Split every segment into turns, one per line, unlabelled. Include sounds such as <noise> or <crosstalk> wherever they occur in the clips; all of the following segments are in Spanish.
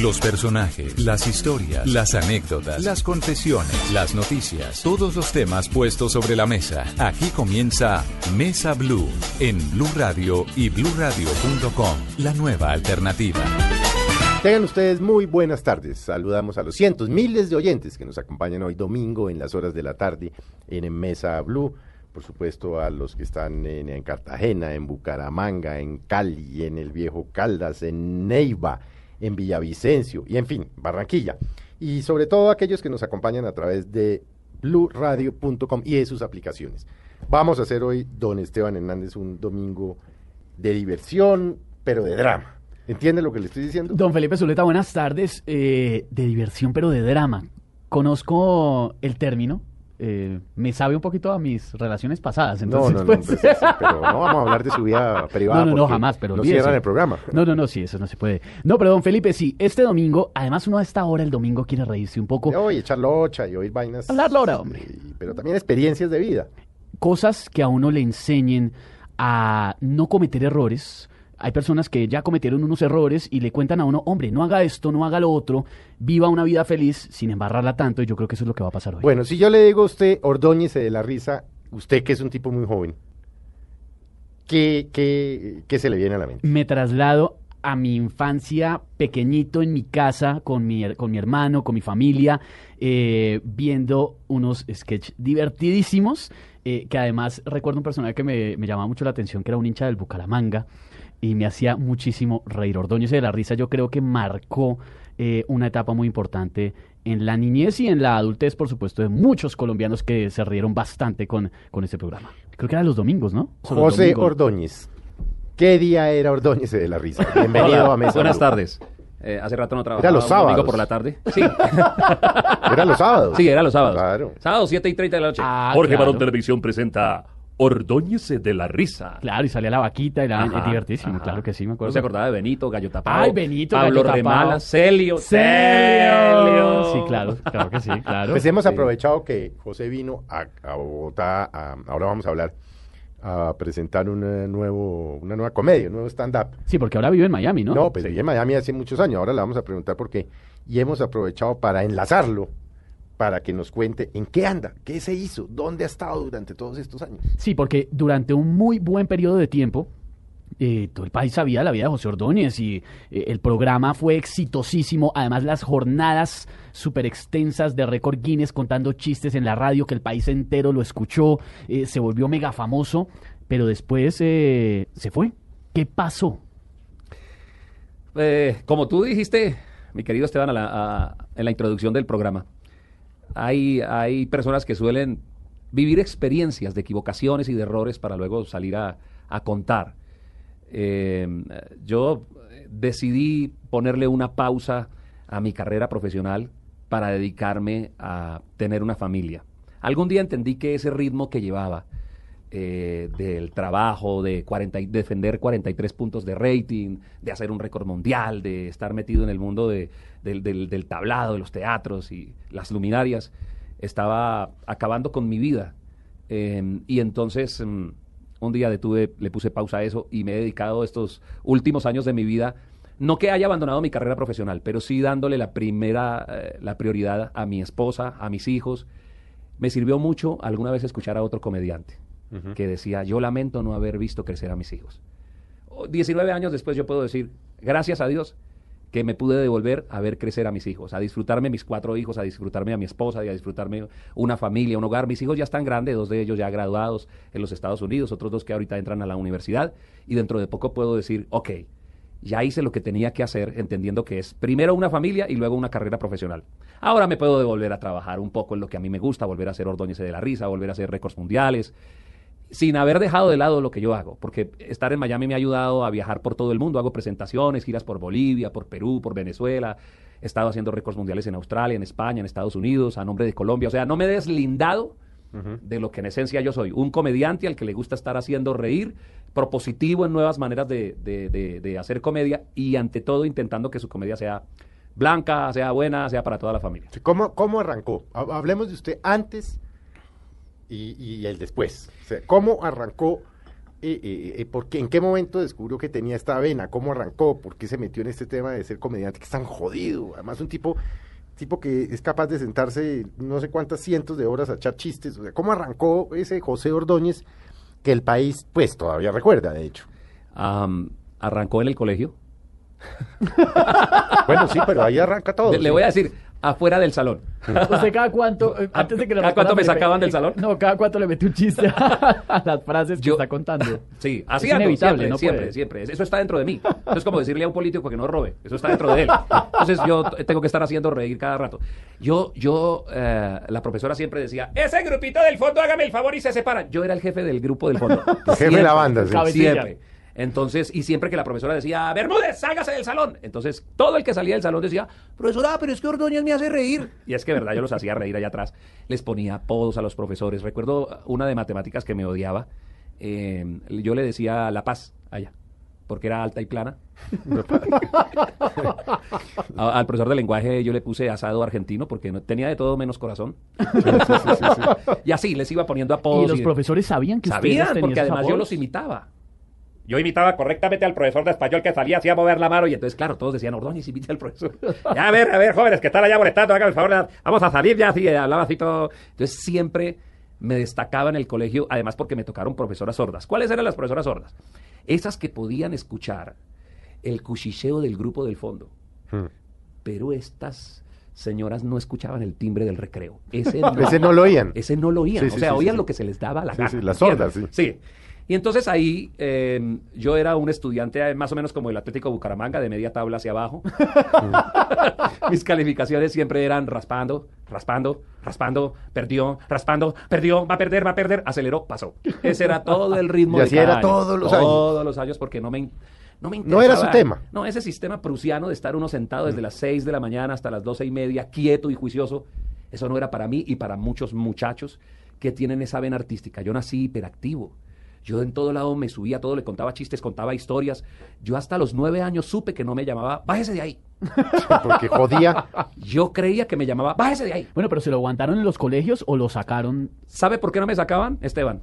Los personajes, las historias, las anécdotas, las confesiones, las noticias, todos los temas puestos sobre la mesa. Aquí comienza Mesa Blue en Blue Radio y bluradio.com, la nueva alternativa.
Tengan ustedes muy buenas tardes. Saludamos a los cientos, miles de oyentes que nos acompañan hoy domingo en las horas de la tarde en Mesa Blue. Por supuesto, a los que están en, en Cartagena, en Bucaramanga, en Cali, en el Viejo Caldas, en Neiva, en Villavicencio y en fin, Barranquilla. Y sobre todo aquellos que nos acompañan a través de bluradio.com y de sus aplicaciones. Vamos a hacer hoy, don Esteban Hernández, un domingo de diversión, pero de drama. ¿Entiende lo que le estoy diciendo?
Don Felipe Zuleta, buenas tardes. Eh, de diversión, pero de drama. Conozco el término. Eh, me sabe un poquito a mis relaciones pasadas. Entonces,
no, no,
pues...
no, pues, sí, pero no vamos a hablar de su vida privada. <laughs>
No, no, jamás, pero
no cierran el programa.
No, no, no, sí, eso no se puede. No, pero don Felipe, sí, este domingo, además uno a esta hora, el domingo, quiere reírse un poco.
Hoy echar locha y oír vainas.
Hablar lora, hombre.
y- pero también experiencias de vida.
Cosas que a uno le enseñen a no cometer errores. Hay personas que ya cometieron unos errores y le cuentan a uno, hombre, no haga esto, no haga lo otro, viva una vida feliz sin embarrarla tanto, y yo creo que eso es lo que va a pasar hoy.
Bueno, si yo le digo a usted, ordóñese de la risa, usted que es un tipo muy joven, ¿qué, qué, qué se le viene a la mente?
me traslado a mi infancia pequeñito en mi casa con mi, con mi hermano, con mi familia, eh, viendo unos sketches divertidísimos, eh, que además recuerdo un personaje que me, me llamaba mucho la atención, que era un hincha del Bucaramanga, y me hacía muchísimo reír. Ordóñez de la risa yo creo que marcó eh, una etapa muy importante en la niñez y en la adultez, por supuesto, de muchos colombianos que se rieron bastante con, con este programa. Creo que eran los domingos, ¿no? Son
José
domingos.
Ordóñez. ¿Qué día era Ordóñez de la risa? Bienvenido
Hola,
a Mesa
Buenas
Blue.
tardes. Eh, hace rato no trabajaba.
los
un domingo
sábados.
por la tarde. <laughs> Sí,
Era los sábados.
sí, era los sábados.
Claro.
Sábado 7 y 30 de la noche.
Ah,
Jorge
claro.
Barón Televisión presenta Ordóñese de la Risa.
Claro, y salía la vaquita, era
Ajá,
divertísimo,
ajá.
claro que sí, me acuerdo.
¿No se acordaba de Benito, Gallo Tapado?
Ay, Benito,
Pablo
Gallo Tapado.
Remala, Celio.
¡Celio! Sí, claro, claro que sí, <laughs> claro.
Pues hemos
Sí.
aprovechado que José vino a, a Bogotá, a- ahora vamos a hablar, a presentar una, nuevo, una nueva comedia, un nuevo stand-up.
Sí, porque ahora vive en Miami, ¿no?
No, pues viví en Miami hace muchos años, ahora le vamos a preguntar por qué. Y hemos aprovechado para enlazarlo, para que nos cuente en qué anda, qué se hizo, dónde ha estado durante todos estos años.
Sí, porque durante un muy buen periodo de tiempo, eh, todo el país sabía la vida de José Ordóñez y eh, el programa fue exitosísimo. Además, las jornadas súper extensas de récord Guinness contando chistes en la radio que el país entero lo escuchó, eh, se volvió mega famoso, pero después eh, se fue. ¿Qué pasó?
Eh, como tú dijiste, mi querido Esteban, a la- a- en la introducción del programa, hay, hay personas que suelen vivir experiencias de equivocaciones y de errores para luego salir a, a contar. Eh, yo decidí ponerle una pausa a mi carrera profesional para dedicarme a tener una familia. Algún día entendí que ese ritmo que llevaba eh, del trabajo, de 40 y- defender 43 puntos de rating, de hacer un récord mundial, de estar metido en el mundo de- del, tablado, de los teatros y las luminarias, estaba acabando con mi vida. Eh, y entonces mm, un día detuve, le puse pausa a eso y me he dedicado estos últimos años de mi vida, no que haya abandonado mi carrera profesional, pero sí dándole la primera, eh, la prioridad a mi esposa, a mis hijos. Me sirvió mucho alguna vez escuchar a otro comediante que decía, yo lamento no haber visto crecer a mis hijos. O- 19 años después yo puedo decir, gracias a Dios que me pude devolver a ver crecer a mis hijos, a disfrutarme mis cuatro hijos, a disfrutarme a mi esposa y a disfrutarme una familia, un hogar. Mis hijos ya están grandes, dos de ellos ya graduados en los Estados Unidos, otros dos que ahorita entran a la universidad y dentro de poco puedo decir, ok, ya hice lo que tenía que hacer, entendiendo que es primero una familia y luego una carrera profesional. Ahora me puedo devolver a trabajar un poco en lo que a mí me gusta, volver a hacer Ordóñez de la Risa, volver a hacer récords mundiales, sin haber dejado de lado lo que yo hago, porque estar en Miami me ha ayudado a viajar por todo el mundo, hago presentaciones, giras por Bolivia, por Perú, por Venezuela, he estado haciendo récords mundiales en Australia, en España, en Estados Unidos, a nombre de Colombia, o sea, no me he deslindado de lo que en esencia yo soy, un comediante al que le gusta estar haciendo reír, propositivo en nuevas maneras de, de- de- de hacer comedia y ante todo intentando que su comedia sea blanca, sea buena, sea para toda la familia.
¿Cómo, cómo arrancó? Ha- Hablemos de usted antes y, y el después. O sea, ¿Cómo arrancó eh, eh, eh, por qué- ¿en qué momento descubrió que tenía esta vena? ¿Cómo arrancó? ¿Por qué se metió en este tema de ser comediante que es tan jodido? Además, un tipo, tipo que es capaz de sentarse no sé cuántas cientos de horas a echar chistes. O sea, ¿cómo arrancó ese José Ordóñez que el país, pues, todavía recuerda, de hecho?
Am, arrancó en el colegio. <laughs>
Bueno, sí, pero ahí arranca todo.
Le, voy a decir, afuera del salón.
¿Usted cada cuánto, eh, antes de que lo
¿Cada cuánto me sacaban del salón? <laughs>
No, cada cuánto le mete un chiste a <laughs> las frases que
Yo-
está contando. <laughs>
Sí, así
Es
ando,
inevitable,
siempre,
no
siempre,
puede.
siempre. Eso está dentro de mí. Eso es como decirle a un político que no robe. Eso está dentro de él. Entonces yo tengo que estar haciendo reír cada rato. Yo, yo, eh, la profesora siempre decía, ese grupito del fondo, hágame el favor y se separan. Yo era el jefe del grupo del fondo.
El jefe de la banda, sí.
Cabecilla.
Siempre. Entonces, y siempre que la profesora decía, Bermúdez, sálgase del salón. Entonces, todo el que salía del salón decía, profesora, pero es que Ordóñez me hace reír. Y es que, verdad, yo los hacía reír allá atrás. Les ponía apodos a los profesores. Recuerdo una de matemáticas que me odiaba. Eh, yo le decía La Paz allá, porque era alta y plana. <laughs> A- al profesor de lenguaje yo le puse asado argentino porque no, tenía de todo menos corazón. y así les iba poniendo apodos.
Y los profesores sabían que
Sabían, porque además yo los imitaba. Yo imitaba correctamente al profesor de español que salía así a mover la mano y entonces, claro, todos decían, Ordóñez, imita al profesor. <laughs> Ya, a ver, a ver, jóvenes, que están allá molestando, hagan el favor, vamos a salir ya, así, hablaba así todo. Entonces siempre me destacaba en el colegio, además porque me tocaron profesoras sordas. ¿Cuáles eran las profesoras sordas? Esas que podían escuchar el cuchicheo del grupo del fondo.
Hmm.
Pero estas señoras no escuchaban el timbre del recreo. Ese <laughs> no,
Ese no lo oían.
ese no lo oían.
Sí, sí,
o sea,
sí,
oían
sí,
lo
sí.
que se les daba la
Sí,
gana.
sí, las sordas,
Sí. Y entonces ahí eh, yo era un estudiante eh, más o menos como el Atlético Bucaramanga, de media tabla hacia abajo. <laughs> Mis calificaciones siempre eran raspando, raspando, raspando, perdió, raspando, perdió, va a perder, va a perder, aceleró, pasó. Ese era todo el ritmo
Y
de cada
era
año.
todos los años.
Todos los años porque no me... No, me
No era su tema.
No, ese sistema prusiano de estar uno sentado desde las 6 de la mañana hasta las doce y media, quieto y juicioso, eso no era para mí y para muchos muchachos que tienen esa vena artística. Yo nací hiperactivo. Yo en todo lado me subía a todo, le contaba chistes, contaba historias. Yo hasta los nueve años supe que no me llamaba, bájese de ahí. <laughs>
Porque jodía.
Yo creía que me llamaba, bájese de ahí.
Bueno, pero ¿se lo aguantaron en los colegios o lo sacaron?
¿Sabe por qué no me sacaban, Esteban?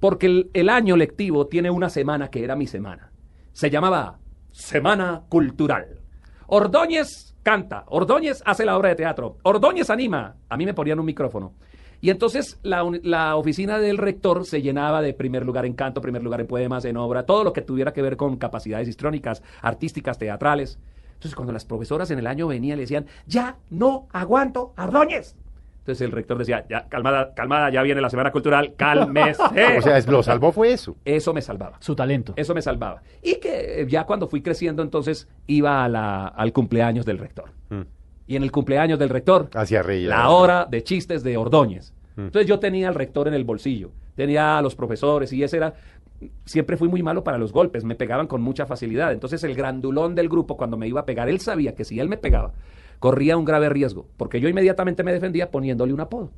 Porque el, el año lectivo tiene una semana que era mi semana. Se llamaba Semana Cultural. Ordóñez canta, Ordóñez hace la obra de teatro, Ordóñez anima. A mí me ponían un micrófono. Y entonces la, la oficina del rector se llenaba de primer lugar en canto, primer lugar en poemas, en obra, todo lo que tuviera que ver con capacidades histrónicas, artísticas, teatrales. Entonces cuando las profesoras en el año venían le decían, ya no aguanto Ordóñez. Entonces el rector decía, ya, calmada, calmada, ya viene la semana cultural, <laughs> cálmese.
O sea, es- lo salvó fue eso.
Eso me salvaba.
Su talento.
Eso me salvaba. Y que eh, ya cuando fui creciendo, entonces iba a la- al cumpleaños del rector.
Mm.
Y en el cumpleaños del rector,
Hacía reír.
la hora de chistes de Ordóñez.
Mm.
Entonces yo tenía al rector en el bolsillo, tenía a los profesores y ese era... Siempre fui muy malo para los golpes, me pegaban con mucha facilidad. Entonces el grandulón del grupo, cuando me iba a pegar, él sabía que si él me pegaba, corría un grave riesgo, porque yo inmediatamente me defendía poniéndole un apodo.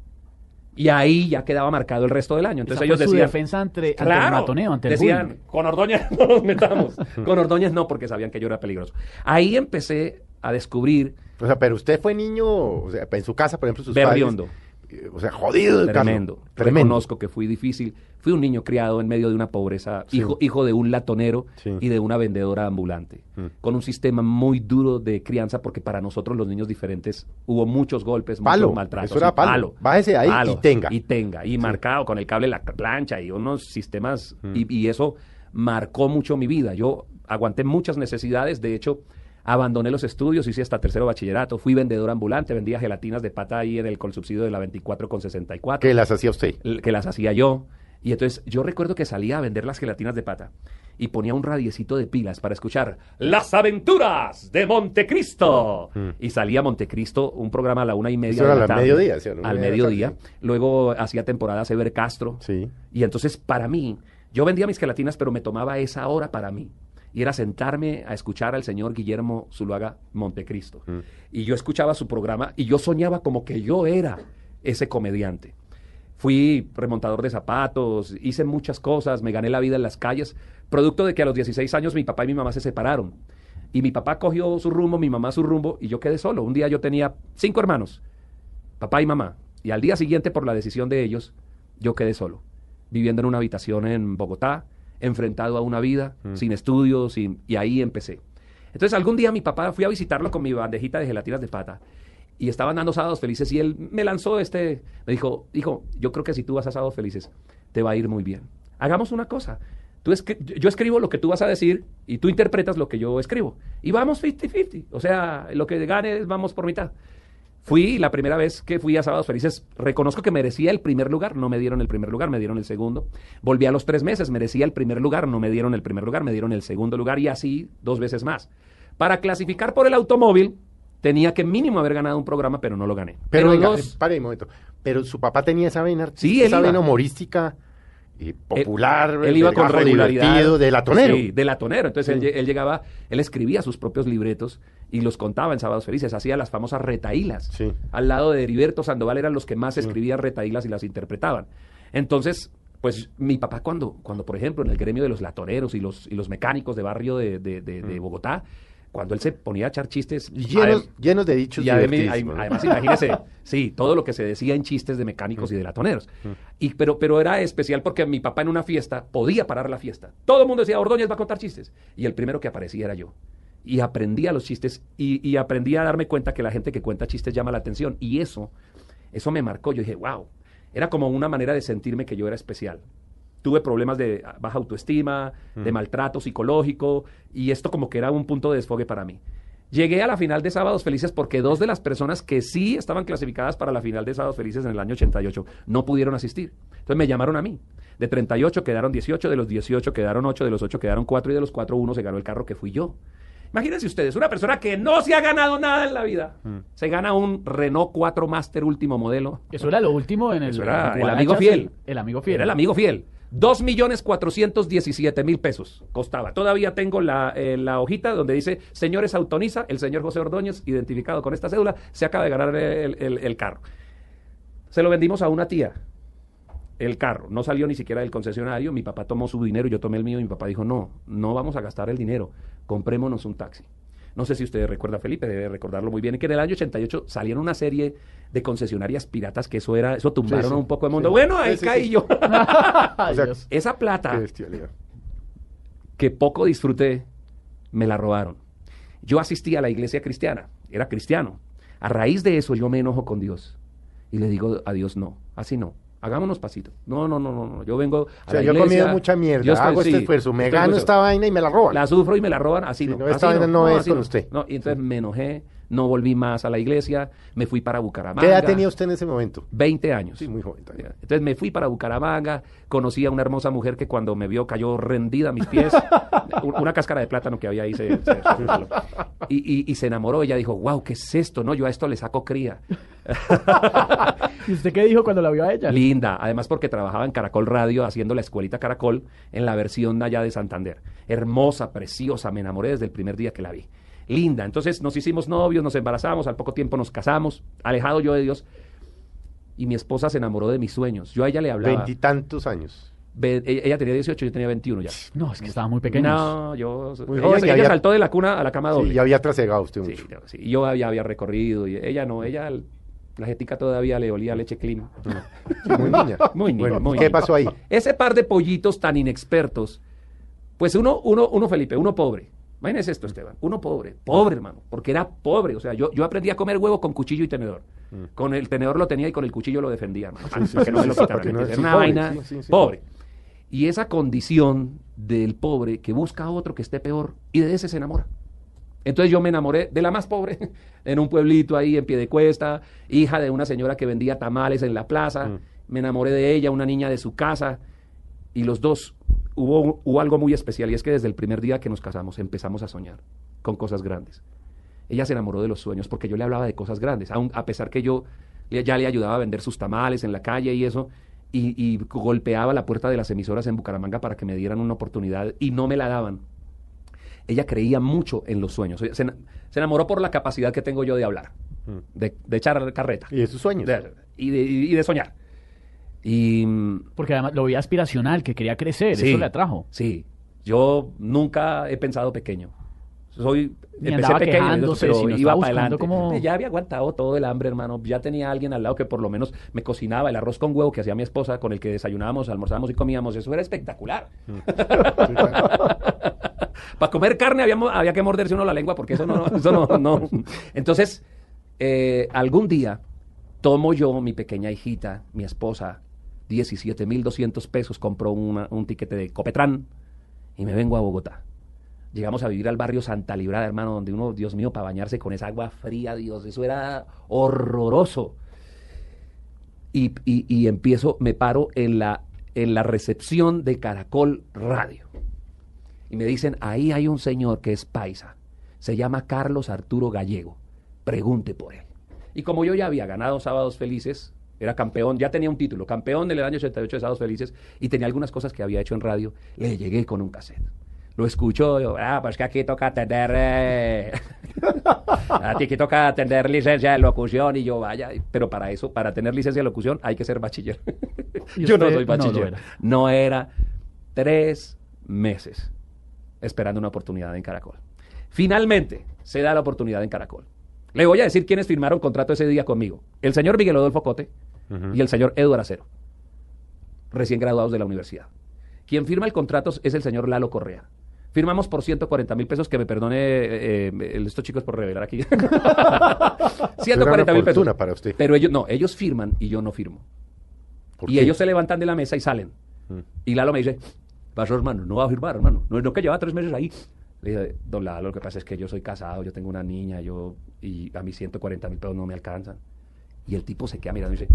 Y ahí ya quedaba marcado el resto del año. Entonces
Esa
ellos
fue su
decían...
defensa ante, ante
Claro.
el matoneo, ante el
Decían,
bullying.
con Ordóñez no nos metamos. <laughs> con Ordóñez no, porque sabían que yo era peligroso. Ahí empecé a descubrir
O sea, pero usted fue niño, o sea, en su casa, por ejemplo, sus
Berriondo.
padres. eh, O sea, jodido.
Tremendo.
Tremendo.
Reconozco que fui difícil. Fui un niño criado en medio de una pobreza,
Sí.
hijo, hijo de un latonero
Sí.
y de una vendedora ambulante,
Mm.
con un sistema muy duro de crianza, porque para nosotros los niños diferentes hubo muchos golpes,
Palo.
mucho maltrato.
Eso era
sí,
palo. Bájese ahí y tenga.
Y tenga. Y marcado con el cable la plancha y unos sistemas.
Mm.
Y, y eso marcó mucho mi vida. Yo aguanté muchas necesidades. De hecho, abandoné los estudios, hice hasta tercero bachillerato, fui vendedor ambulante, vendía gelatinas de pata ahí en el subsidio de la 24 con 64
¿Qué las hacía usted?
que las hacía yo. Y entonces yo recuerdo que salía a vender las gelatinas de pata y ponía un radiecito de pilas para escuchar Las aventuras de Montecristo.
Mm.
Y salía Montecristo, un programa a la una y media
Eso
de
era
la tarde.
mediodía, sí,
al mediodía.
tarde,
Luego hacía temporadas Ever Castro.
Sí.
Y entonces para mí, yo vendía mis gelatinas, pero me tomaba esa hora para mí. Y era sentarme a escuchar al señor Guillermo Zuluaga Montecristo.
Mm.
Y yo escuchaba su programa y yo soñaba como que yo era ese comediante. Fui remontador de zapatos, hice muchas cosas, me gané la vida en las calles, producto de que a los 16 años mi papá y mi mamá se separaron. Y mi papá cogió su rumbo, mi mamá su rumbo, y yo quedé solo. Un día yo tenía cinco hermanos, papá y mamá. Y al día siguiente, por la decisión de ellos, yo quedé solo, viviendo en una habitación en Bogotá, enfrentado a una vida,
Mm.
sin estudios, sin- y ahí empecé. Entonces algún día mi papá, fui a visitarlo con mi bandejita de gelatinas de pata, y estaban dando sábados felices, y él me lanzó este, me dijo, hijo, yo creo que si tú vas a sábados felices, te va a ir muy bien. Hagamos una cosa. Tú escri- yo escribo lo que tú vas a decir y tú interpretas lo que yo escribo. Y vamos 50-50. O sea, lo que ganes, vamos por mitad. Fui la primera vez que fui a Sábados Felices, reconozco que merecía el primer lugar, no me dieron el primer lugar, me dieron el segundo. Volví a los tres meses, merecía el primer lugar, no me dieron el primer lugar, me dieron el segundo lugar y así dos veces más. Para clasificar por el automóvil, tenía que mínimo haber ganado un programa, pero no lo gané.
Pero, venga,
dos-
eh, pare un momento. Pero su papá tenía esa vena
Sí,
esa vena humorística y popular,
Él, él iba con regularidad.
de latonero.
Sí, de latonero. Entonces
Sí.
él, lle- él llegaba, él escribía sus propios libretos y los contaba en Sábados Felices, hacía las famosas retaílas.
Sí.
Al lado de Heriberto Sandoval eran los que más escribían retaílas y las interpretaban. Entonces, pues mi papá cuando, cuando por ejemplo, en el gremio de los latoneros y los, y los mecánicos de barrio de, de- de- de Bogotá, cuando él se ponía a echar chistes...
Llenos, llenos de dichos
y adem-
divertidísimos, ¿no?
además, imagínese, <laughs> sí, todo lo que se decía en chistes de mecánicos y de latoneros. Y, pero, pero era especial porque mi papá en una fiesta podía parar la fiesta. Todo el mundo decía, Ordóñez va a contar chistes. Y el primero que aparecía era yo. Y aprendí a los chistes y, y aprendí a darme cuenta que la gente que cuenta chistes llama la atención. Y eso, eso me marcó. Yo dije, wow. Era como una manera de sentirme que yo era especial. Tuve problemas de baja autoestima, de maltrato psicológico, y esto como que era un punto de desfogue para mí. Llegué a la final de Sábados Felices porque dos de las personas que sí estaban clasificadas para la final de Sábados Felices en el año 88 no pudieron asistir. Entonces me llamaron a mí. De 38 quedaron 18, de los 18 quedaron 8, de los 8 quedaron 4 y de los 4 uno se ganó el carro que fui yo. Imagínense ustedes, una persona que no se ha ganado nada en la vida. Se gana un Renault 4 Master último modelo.
Eso era lo último en el.
Eso era el amigo fiel.
El amigo fiel.
Era el amigo fiel. Dos millones cuatrocientos diecisiete mil pesos costaba. Todavía tengo la, eh, la hojita donde dice, señores, autoriza, el señor José Ordóñez, identificado con esta cédula, se acaba de ganar el, el- el carro. Se lo vendimos a una tía, el carro. No salió ni siquiera del concesionario. Mi papá tomó su dinero, yo tomé el mío y mi papá dijo, no, no vamos a gastar el dinero, comprémonos un taxi. No sé si usted recuerda, Felipe, debe recordarlo muy bien, que en el año 88 salieron una serie de concesionarias piratas que eso era, eso tumbaron
sí.
un poco de mundo.
Sí.
Bueno, ahí caí yo. <laughs>
O sea.
Esa plata que poco disfruté, me la robaron. Yo asistí a la iglesia cristiana, era cristiano. A raíz de eso yo me enojo con Dios y le digo a Dios, no, así no. Hagámonos pasito. No, no, no, no, no. Yo vengo a
O sea,
la
yo he comido mucha mierda,
yo estoy-
hago este
sí,
esfuerzo, me gano esta vaina y me la roban.
La sufro y me la roban, así
Sí,
no.
no,
así
esta vaina no es
así
con usted.
No, y entonces me enojé, no volví más a la iglesia, me fui para Bucaramanga.
¿Qué edad tenía usted en ese momento?
20 años.
Sí, muy joven también.
Entonces me fui para Bucaramanga, conocí a una hermosa mujer que cuando me vio cayó rendida a mis pies, <laughs> Un- una cáscara de plátano que había ahí se, se- se <laughs> resbaló. y, y- y se enamoró, ella dijo, wow, ¿qué es esto? No, yo a esto le saco cría. <laughs>
¿Y usted qué dijo cuando la vio a ella?
Linda, además porque trabajaba en Caracol Radio haciendo la escuelita Caracol en la versión allá de Santander. Hermosa, preciosa, me enamoré desde el primer día que la vi. Linda, entonces nos hicimos novios, nos embarazamos, al poco tiempo nos casamos, alejado yo de Dios. Y mi esposa se enamoró de mis sueños. Yo a ella le hablaba.
Veintitantos años.
Ve- ella, ella tenía 18, yo tenía 21 ya.
No, es que estaba muy pequeño.
No, yo.
Muy
ella
joven
ella
había-
saltó de la cuna a la cama doble.
Sí, ya había trasegado usted
Sí,
mucho.
no, sí, yo había, había recorrido y ella no, ella la jetica todavía le olía a leche clean.
Sí, muy niña. <laughs>
Muy niña,
Bueno,
muy
¿Qué
niña.
pasó ahí?
Ese par de pollitos tan inexpertos, pues uno, uno, uno Felipe, uno pobre. Imagínese esto, Esteban. Uno pobre, pobre, hermano, porque era pobre. O sea, yo, yo aprendí a comer huevo con cuchillo y tenedor. Con el tenedor lo tenía y con el cuchillo lo defendía, hermano, para
Mm. sí,
que
sí,
no me lo
sí,
quitaran.
para que no-
Era una
pobre,
vaina
sí, sí, sí.
pobre. Y esa condición del pobre que busca a otro que esté peor y de ese se enamora. Entonces yo me enamoré de la más pobre, <laughs> en un pueblito ahí en pie de cuesta, hija de una señora que vendía tamales en la plaza.
Mm.
Me enamoré de ella, una niña de su casa. Y los dos, hubo, hubo algo muy especial y es que desde el primer día que nos casamos empezamos a soñar con cosas grandes. Ella se enamoró de los sueños porque yo le hablaba de cosas grandes, aun a pesar que yo ya le ayudaba a vender sus tamales en la calle y eso, y, y golpeaba la puerta de las emisoras en Bucaramanga para que me dieran una oportunidad y no me la daban. Ella creía mucho en los sueños. Se, se enamoró por la capacidad que tengo yo de hablar, de, de echar carreta
Y de sus sueños.
de- y, de, y de soñar. Y mm,
Porque además lo veía aspiracional, que quería crecer,
Sí.
eso le atrajo.
Sí, yo nunca he pensado pequeño. soy
Ni
empecé pequeño, pero
sino
iba
estaba
para adelante.
como-
Ya había aguantado todo el hambre, hermano. Ya tenía alguien al lado que por lo menos me cocinaba el arroz con huevo que hacía mi esposa, con el que desayunábamos, almorzábamos y comíamos. Eso era espectacular. <laughs> Para comer carne había, había que morderse uno la lengua porque eso no, eso no, no. Entonces, eh, algún día tomo yo, mi pequeña hijita, mi esposa, 17.200 pesos, compró una- un tiquete de Copetrán y me vengo a Bogotá. Llegamos a vivir al barrio Santa Librada, hermano, donde uno, Dios mío, para bañarse con esa agua fría, Dios, eso era horroroso. Y, y- y empiezo, me paro en la, en la recepción de Caracol Radio. Y me dicen, ahí hay un señor que es paisa. Se llama Carlos Arturo Gallego. Pregunte por él. Y como yo ya había ganado Sábados Felices, era campeón, ya tenía un título, campeón del año 88 de Sábados Felices, y tenía algunas cosas que había hecho en radio, le llegué con un cassette. Lo escucho, yo, ah, pues que aquí toca tener, eh, <laughs> aquí toca tener licencia de locución, y yo, vaya, pero para eso, para tener licencia de locución, hay que ser bachiller. <laughs>
¿Y
yo no soy
no
bachiller.
era?
no era tres meses esperando una oportunidad en Caracol. Finalmente se da la oportunidad en Caracol. Le voy a decir quiénes firmaron contrato ese día conmigo. El señor Miguel Adolfo Cote y el señor Eduardo Acero, recién graduados de la universidad. Quien firma el contrato es el señor Lalo Correa. Firmamos por 140 mil pesos, que me perdone eh, eh, estos chicos por revelar aquí. <laughs> 140 mil pesos.
para usted.
Pero ellos no, ellos firman y yo no firmo.
¿Por
Y
qué?
ellos se levantan de la mesa y salen. Y Lalo me dice, pasó hermano, no va a firmar, hermano. No, no que lleva tres meses ahí. Le dije, don Lalo, lo que pasa es que yo soy casado, yo tengo una niña, yo y a mí 140 mil pesos no me alcanzan. Y el tipo se queda mirando y dice,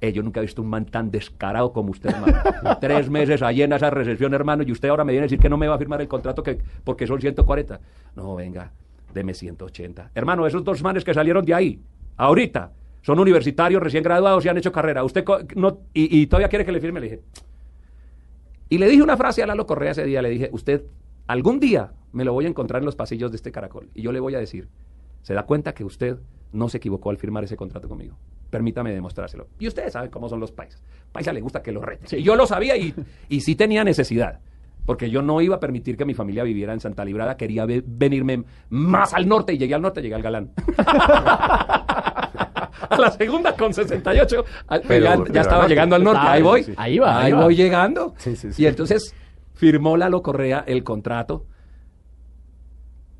eh, yo nunca he visto un man tan descarado como usted, hermano. <laughs> tres meses ahí en esa recepción, hermano, y usted ahora me viene a decir que no me va a firmar el contrato que, porque son 140. No, venga, deme 180. Hermano, esos dos manes que salieron de ahí, ahorita, son universitarios recién graduados y han hecho carrera. Usted no, y, y todavía quiere que le firme, le dije. Y le dije una frase a Lalo Correa ese día, le dije, usted algún día me lo voy a encontrar en los pasillos de este caracol. Y yo le voy a decir, se da cuenta que usted no se equivocó al firmar ese contrato conmigo. Permítame demostrárselo. Y ustedes saben cómo son los paisas. Paisa le gusta que lo reten. Y yo lo sabía y, y sí tenía necesidad. Porque yo no iba a permitir que mi familia viviera en Santa Librada. Quería ve- venirme más al norte y llegué al norte, llegué al Galán. <laughs> a la segunda con 68. al-
Pero-
ya, estaba llegando al norte. Ahí voy.
sí, sí.
Ahí va,
Ahí
ahí va.
voy llegando.
Sí, sí, sí.
Y entonces firmó Lalo Correa el contrato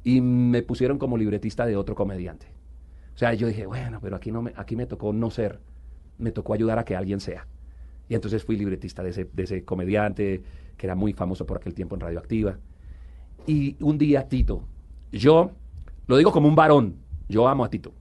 y me pusieron como libretista de otro comediante. O sea, yo dije, bueno, pero aquí, no me, aquí me tocó no ser, me tocó ayudar a que alguien sea. Y entonces fui libretista de ese, de ese comediante que era muy famoso por aquel tiempo en Radioactiva. Y un día Tito, yo lo digo como un varón, yo amo a Tito.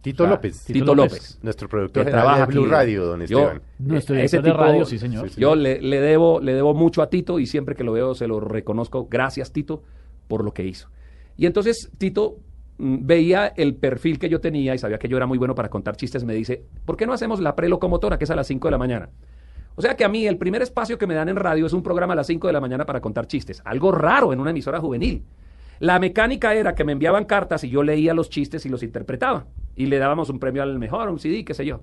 Tito
O sea,
López,
Tito,
Tito
López.
López.
nuestro productor
que trabaja
de Blue
aquí.
Radio, don
Yo-
Esteban.
Nuestro
Eh,
director
ese
de radio, sí, señor.
sí, sí.
Yo le, le debo, le debo mucho a Tito y siempre que lo veo se lo reconozco. Gracias, Tito, por lo que hizo. Y entonces Tito veía el perfil que yo tenía y sabía que yo era muy bueno para contar chistes. Me dice, ¿por qué no hacemos la prelocomotora, que es a las 5 de la mañana? O sea que a mí el primer espacio que me dan en radio es un programa a las 5 de la mañana para contar chistes. Algo raro en una emisora juvenil. La mecánica era que me enviaban cartas y yo leía los chistes y los interpretaba. Y le dábamos un premio al mejor, un CD, qué sé yo.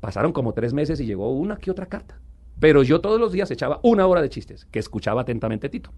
Pasaron como tres meses y llegó una que otra carta. Pero yo todos los días echaba una hora de chistes, que escuchaba atentamente Tito.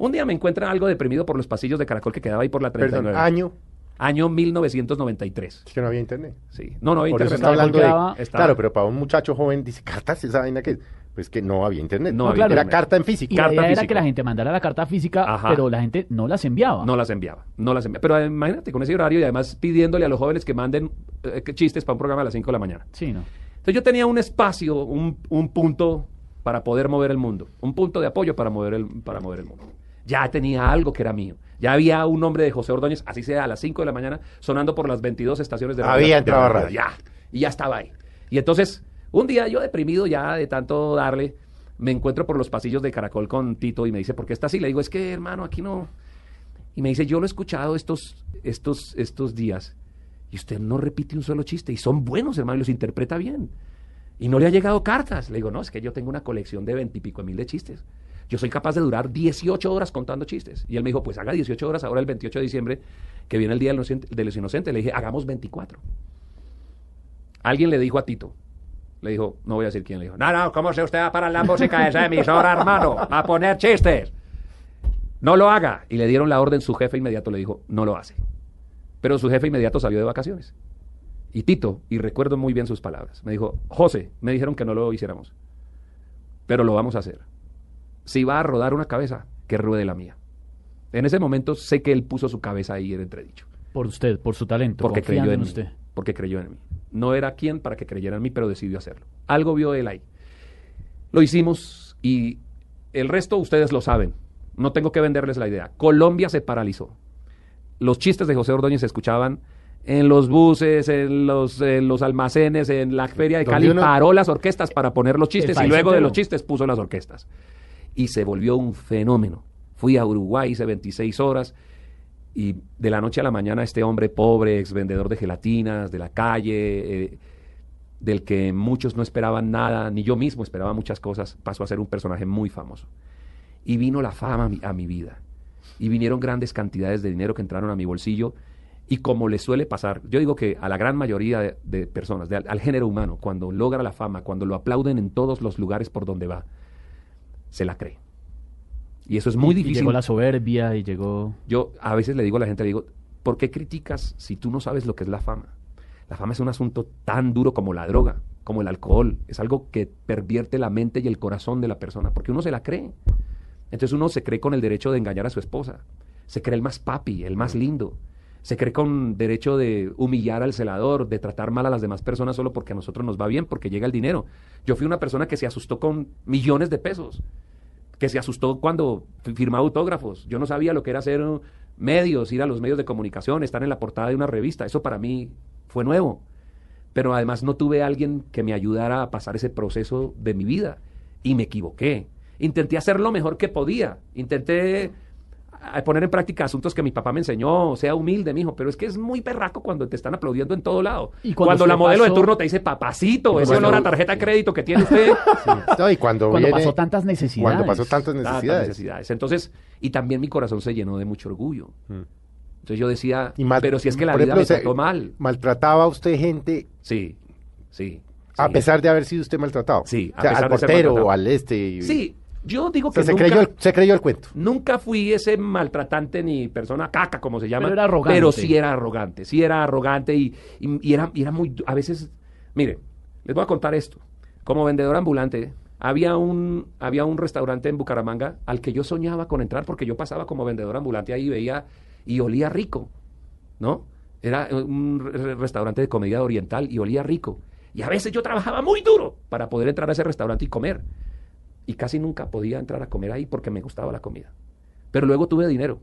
Un día me encuentran algo deprimido por los pasillos de Caracol que quedaba ahí por la 39.
Perdón, año,
Año 1993.
es que no había internet.
Sí. No, no,
Por
internet.
eso está hablando de...
estaba-
Claro, pero para un muchacho joven dice, cartas, esa vaina que... Pues que no había internet.
No
No,
había
Era
internet.
carta en físico.
Y la
Carta
idea era
física.
que la gente mandara la carta física,
Ajá.
pero la gente no las enviaba.
No las enviaba, no las enviaba. Pero eh, imagínate con ese horario y además pidiéndole a los jóvenes que manden eh, chistes para un programa a las 5 de la mañana.
Sí, no.
Entonces yo tenía un espacio, un, un punto para poder mover el mundo, un punto de apoyo para mover el, para mover el mundo. Ya tenía algo que era mío. Ya había un nombre de José Ordóñez, así sea, a las 5 de la mañana, sonando por las 22 estaciones de
Había entrado a
de
radio.
Ya, y ya estaba ahí. Y entonces, un día yo deprimido ya de tanto darle, me encuentro por los pasillos de Caracol con Tito y me dice, ¿por qué está así? Le digo, es que hermano, aquí no... Y me dice, yo lo he escuchado estos, estos, estos días y usted no repite un solo chiste y son buenos, hermano, y los interpreta bien. Y no le ha llegado cartas. Le digo, no, es que yo tengo una colección de veintipico mil de chistes. Yo soy capaz de durar 18 horas contando chistes. Y él me dijo, pues haga 18 horas ahora el 28 de diciembre, que viene el Día de los Inocentes-. Le dije, hagamos 24. Alguien le dijo a Tito, le dijo, no voy a decir quién, le dijo, no, no, ¿cómo se usted va a parar la música de esa emisora, hermano? A poner chistes. no lo haga. Y le dieron la orden, su jefe inmediato le dijo, no lo hace. Pero su jefe inmediato salió de vacaciones. Y Tito, y recuerdo muy bien sus palabras, me dijo, José, me dijeron que no lo hiciéramos, pero lo vamos a hacer. Si va a rodar una cabeza, que ruede la mía. En ese momento sé que él puso su cabeza ahí en entredicho.
Por usted, por su talento,
Porque creyó en,
en
mí.
usted.
Porque creyó en mí. No era quien para que creyera en mí, pero decidió hacerlo. Algo vio él ahí. Lo hicimos y el resto ustedes lo saben. No tengo que venderles la idea. Colombia se paralizó. Los chistes de José Ordóñez se escuchaban en los buses, en los, en los almacenes, en la feria de Cali.
uno-
Paró las orquestas para poner los chistes y luego de los chistes puso las orquestas. Y se volvió un fenómeno. Fui a Uruguay, hice 26 horas y de la noche a la mañana este hombre pobre, ex vendedor de gelatinas, de la calle, eh, del que muchos no esperaban nada, ni yo mismo esperaba muchas cosas, pasó a ser un personaje muy famoso. Y vino la fama a mi, vida. Y vinieron grandes cantidades de dinero que entraron a mi bolsillo. Y como le suele pasar, yo digo que a la gran mayoría de, personas, de- al género humano, cuando logra la fama, cuando lo aplauden en todos los lugares por donde va, se la cree. Y eso es muy
Y- y
difícil.
llegó la soberbia y llegó...
Yo a veces le digo a la gente, le digo, ¿por qué criticas si tú no sabes lo que es la fama? La fama es un asunto tan duro como la droga, como el alcohol. Es algo que pervierte la mente y el corazón de la persona, porque uno se la cree. Entonces uno se cree con el derecho de engañar a su esposa. Se cree el más papi, el más lindo. Se cree con derecho de humillar al celador, de tratar mal a las demás personas solo porque a nosotros nos va bien, porque llega el dinero. Yo fui una persona que se asustó con millones de pesos que se asustó cuando fi- firmaba autógrafos. Yo no sabía lo que era hacer uh, medios, ir a los medios de comunicación, estar en la portada de una revista. Eso para mí fue nuevo. Pero además no tuve a alguien que me ayudara a pasar ese proceso de mi vida. Y me equivoqué. Intenté hacer lo mejor que podía. Intenté a poner en práctica asuntos que mi papá me enseñó, sea humilde, mijo, pero es que es muy perraco cuando te están aplaudiendo en todo lado.
Y
cuando
cuando
la modelo de turno te dice, papacito, ese olor a tarjeta de crédito que tiene usted. <laughs>
No, y cuando,
Cuando
viene-
pasó tantas necesidades.
Cuando pasó tantas
tantas
necesidades.
Entonces, y también mi corazón se llenó de mucho orgullo. Entonces yo decía,
Mm. Y mal-
pero si es que la vida
ejemplo,
me trató mal.
Maltrataba a usted gente
Sí, sí.
a pesar de haber sido usted maltratado.
Sí, a
O sea,
pesar
al
de ser
portero
maltratado.
o al este. y-
Sí, yo digo
O
que
sea, se,
nunca,
creyó el, se creyó el cuento.
nunca fui ese maltratante ni persona caca, como se llama.
Pero era arrogante.
Pero sí era arrogante, sí era arrogante y, y- y era, y era muy... A veces, mire, les voy a contar esto. Como vendedor ambulante, había un, había un restaurante en Bucaramanga al que yo soñaba con entrar porque yo pasaba como vendedor ambulante ahí y veía y olía rico, ¿no? Era un re- restaurante de comida oriental y olía rico. Y a veces yo trabajaba muy duro para poder entrar a ese restaurante y comer. Y casi nunca podía entrar a comer ahí porque me gustaba la comida. Pero luego tuve dinero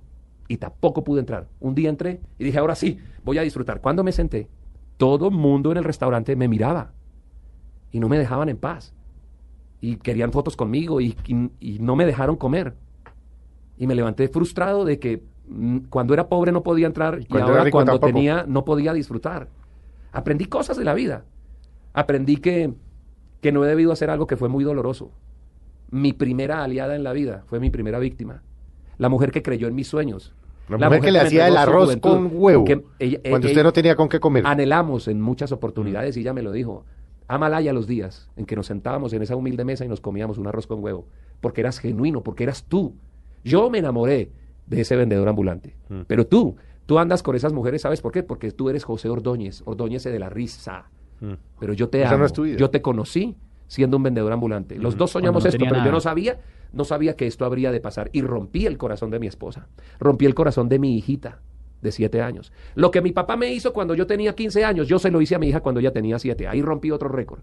y tampoco pude entrar. Un día entré y dije, ahora sí, voy a disfrutar. Cuando me senté, todo mundo en el restaurante me miraba y no me dejaban en paz. Y querían fotos conmigo y, y- y no me dejaron comer. Y me levanté frustrado de que mm, cuando era pobre no podía entrar y,
cuando
ahora cuando
tampoco.
tenía no podía disfrutar. Aprendí cosas de la vida. Aprendí que, que no he debido hacer algo que fue muy doloroso. Mi primera aliada en la vida fue mi primera víctima. La mujer que creyó en mis sueños.
La mujer que le hacía el arroz con huevo.
que ella-
cuando
ella-
usted no tenía con qué comer.
Anhelamos en muchas oportunidades y ella me lo dijo. Amalaya los días en que nos sentábamos en esa humilde mesa y nos comíamos un arroz con huevo, porque eras genuino, porque eras tú. Yo me enamoré de ese vendedor ambulante,
Mm.
pero tú, tú andas con esas mujeres, ¿sabes por qué? Porque tú eres José Ordóñez, Ordóñez de la risa.
Mm.
Pero yo te amo.
no.
Yo te conocí siendo un vendedor ambulante. Los dos soñamos
no
esto, pero yo no sabía, no sabía que esto habría de pasar. Y rompí el corazón de mi esposa. Rompí el corazón de mi hijita de siete años. Lo que mi papá me hizo cuando yo tenía 15 años, yo se lo hice a mi hija cuando ella tenía siete. Ahí rompí otro récord.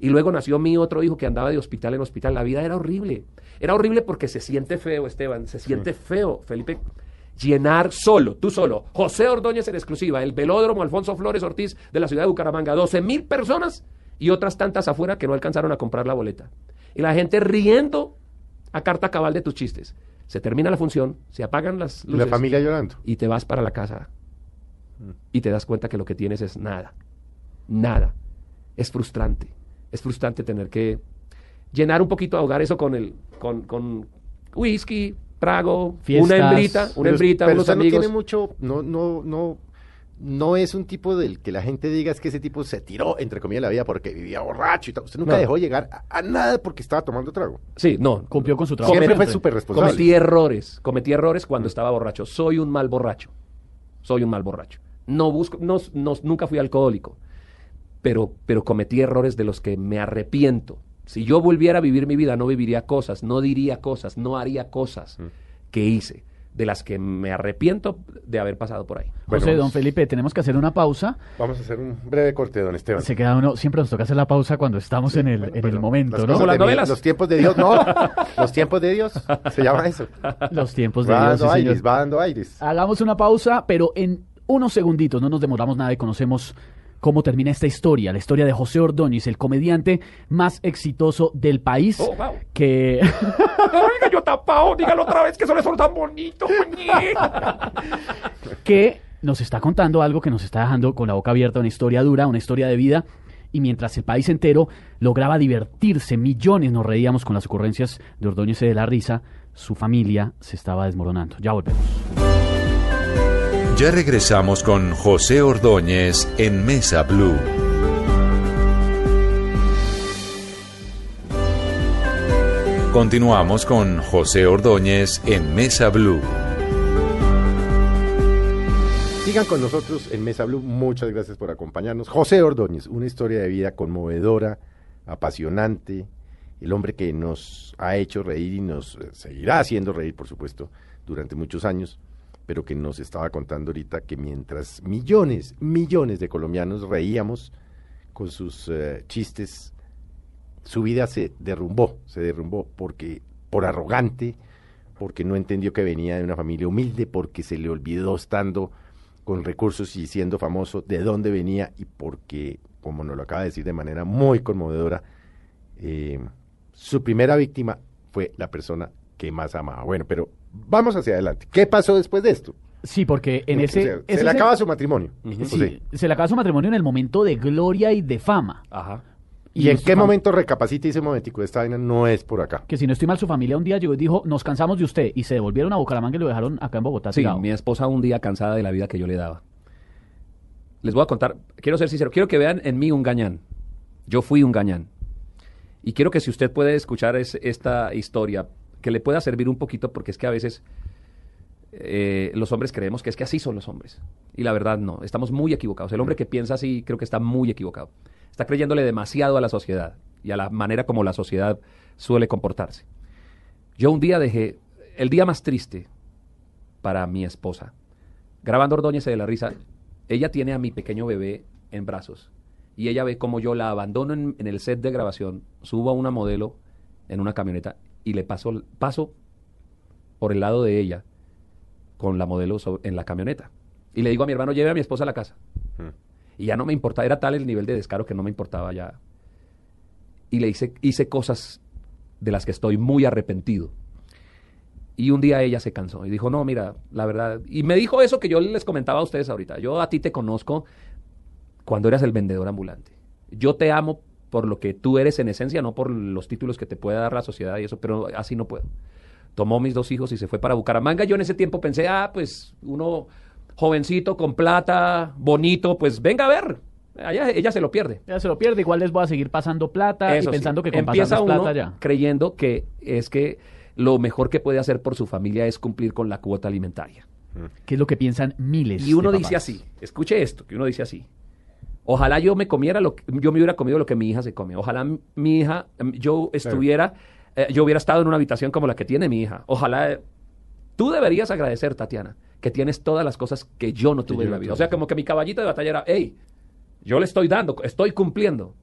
Y luego nació mi otro hijo que andaba de hospital en hospital. La vida era horrible. Era horrible porque se siente feo, Esteban. Se siente feo, Felipe. Llenar solo, tú solo, José Ordóñez en exclusiva, el velódromo Alfonso Flores Ortiz de la ciudad de Bucaramanga, 12 mil personas y otras tantas afuera que no alcanzaron a comprar la boleta. Y la gente riendo a carta cabal de tus chistes. Se termina la función, se apagan las
Y
luces
la familia llorando.
y te vas para la casa y te das cuenta que lo que tienes es nada. Nada. Es frustrante. Es frustrante tener que llenar un poquito, ahogar eso con el, con, con whisky, trago,
Fiestas.
una hembrita, una hembrita,
pero
unos
usted no
amigos.
tiene mucho, no, no, no, no es un tipo del que la gente diga es que ese tipo se tiró, entre comillas, la vida porque vivía borracho y tal. Usted nunca
No.
dejó llegar a, a nada porque estaba tomando trago.
Sí, no.
Cumplió con su trabajo.
Siempre fue súper responsable.
Cometí errores, cometí errores cuando estaba borracho. Soy un mal borracho. Soy un mal borracho. No busco, no, no- nunca fui alcohólico, pero, pero cometí errores de los que me arrepiento. Si yo volviera a vivir mi vida, no viviría cosas, no diría cosas, no haría cosas que hice, de las que me arrepiento de haber pasado por ahí.
Bueno,
José, don
vamos-
Felipe, tenemos que hacer una pausa.
Vamos a hacer un breve corte, don Esteban.
Se queda uno, siempre nos toca hacer la pausa cuando estamos en el,
Bueno,
en el momento, ¿no?
las novelas.
Los tiempos de Dios, no. <laughs> los tiempos de Dios, se llama eso.
Los tiempos de
Va
Dios.
dando
sí,
aires, va dando aires.
Hagamos una pausa, pero en unos segunditos, no nos demoramos nada y conocemos cómo termina esta historia, la historia de José Ordóñez, el comediante más exitoso del país,
Oh, wow.
que <laughs>
Oiga, yo tapado, dígalo otra vez que eso le son tan bonito. <laughs>
que nos está contando algo que nos está dejando con la boca abierta, una historia dura, una historia de vida. Y mientras el país entero lograba divertirse, millones nos reíamos con las ocurrencias de Ordóñez y de la risa, su familia se estaba desmoronando. Ya volvemos.
Ya regresamos con José Ordóñez en Mesa Blue. Continuamos con José Ordóñez en Mesa Blue.
Sigan con nosotros en Mesa Blue. Muchas gracias por acompañarnos. José Ordóñez, una historia de vida conmovedora, apasionante. El hombre que nos ha hecho reír y nos eh, seguirá haciendo reír, por supuesto, durante muchos años, pero que nos estaba contando ahorita que mientras millones, millones de colombianos reíamos con sus eh, chistes, su vida se derrumbó, se derrumbó porque por arrogante, porque no entendió que venía de una familia humilde, porque se le olvidó estando con recursos y siendo famoso de dónde venía y porque, como nos lo acaba de decir de manera muy conmovedora, eh, su primera víctima fue la persona que más amaba. Bueno, pero vamos hacia adelante. ¿Qué pasó después de esto?
Sí, porque en
O
ese...
sea,
ese
se le acaba su matrimonio.
Sí, se le acaba su matrimonio en el momento de gloria y de fama.
Ajá.
¿Y, en
su
qué momento recapacita y dice momentico, esta vaina no es por acá?
Que si no estoy mal, su familia un día llegó y dijo, nos cansamos de usted, y se devolvieron a Bucaramanga y lo dejaron acá en Bogotá.
Sí,
tirado.
mi esposa un día cansada de la vida que yo le daba. Les voy a contar, quiero ser sincero, quiero que vean en mí un gañán. Yo fui un gañán. Y quiero que si usted puede escuchar es- esta historia, que le pueda servir un poquito, porque es que a veces eh, los hombres creemos que es que así son los hombres. Y la verdad no, estamos muy equivocados. El hombre que piensa así creo que está muy equivocado. Está creyéndole demasiado a la sociedad y a la manera como la sociedad suele comportarse. Yo un día dejé, el día más triste para mi esposa, grabando Ordóñez de la risa, ella tiene a mi pequeño bebé en brazos y ella ve como yo la abandono en, en el set de grabación, subo a una modelo en una camioneta y le paso, paso por el lado de ella con la modelo en la camioneta. Y le digo a mi hermano, lleve a mi esposa a la casa.
Mm.
Y ya no me importaba, era tal el nivel de descaro que no me importaba ya. Y le hice, hice cosas de las que estoy muy arrepentido. Y un día ella se cansó y dijo, no, mira, la verdad. Y me dijo eso que yo les comentaba a ustedes ahorita. Yo a ti te conozco cuando eras el vendedor ambulante. Yo te amo por lo que tú eres en esencia, no por los títulos que te puede dar la sociedad y eso, pero así no puedo. Tomó mis dos hijos y se fue para Bucaramanga. Yo en ese tiempo pensé, ah, pues uno jovencito, con plata, bonito, pues venga a ver. Allá, ella se lo pierde.
Ya se lo pierde, igual les voy a seguir pasando plata
Eso
y
sí.
pensando que con
empieza uno
plata ya.
creyendo que es que lo mejor que puede hacer por su familia es cumplir con la cuota alimentaria.
Que es lo que piensan miles
Y uno
de
dice así, escuche esto, que uno dice así. Ojalá yo me comiera lo que, yo me hubiera comido lo que mi hija se come. Ojalá mi hija, yo estuviera, eh, yo hubiera estado en una habitación como la que tiene mi hija. Ojalá eh, tú deberías agradecer, Tatiana, que tienes todas las cosas que yo no tuve en la vida. O sea, como que mi caballito de batalla era, hey, yo le estoy dando, estoy cumpliendo.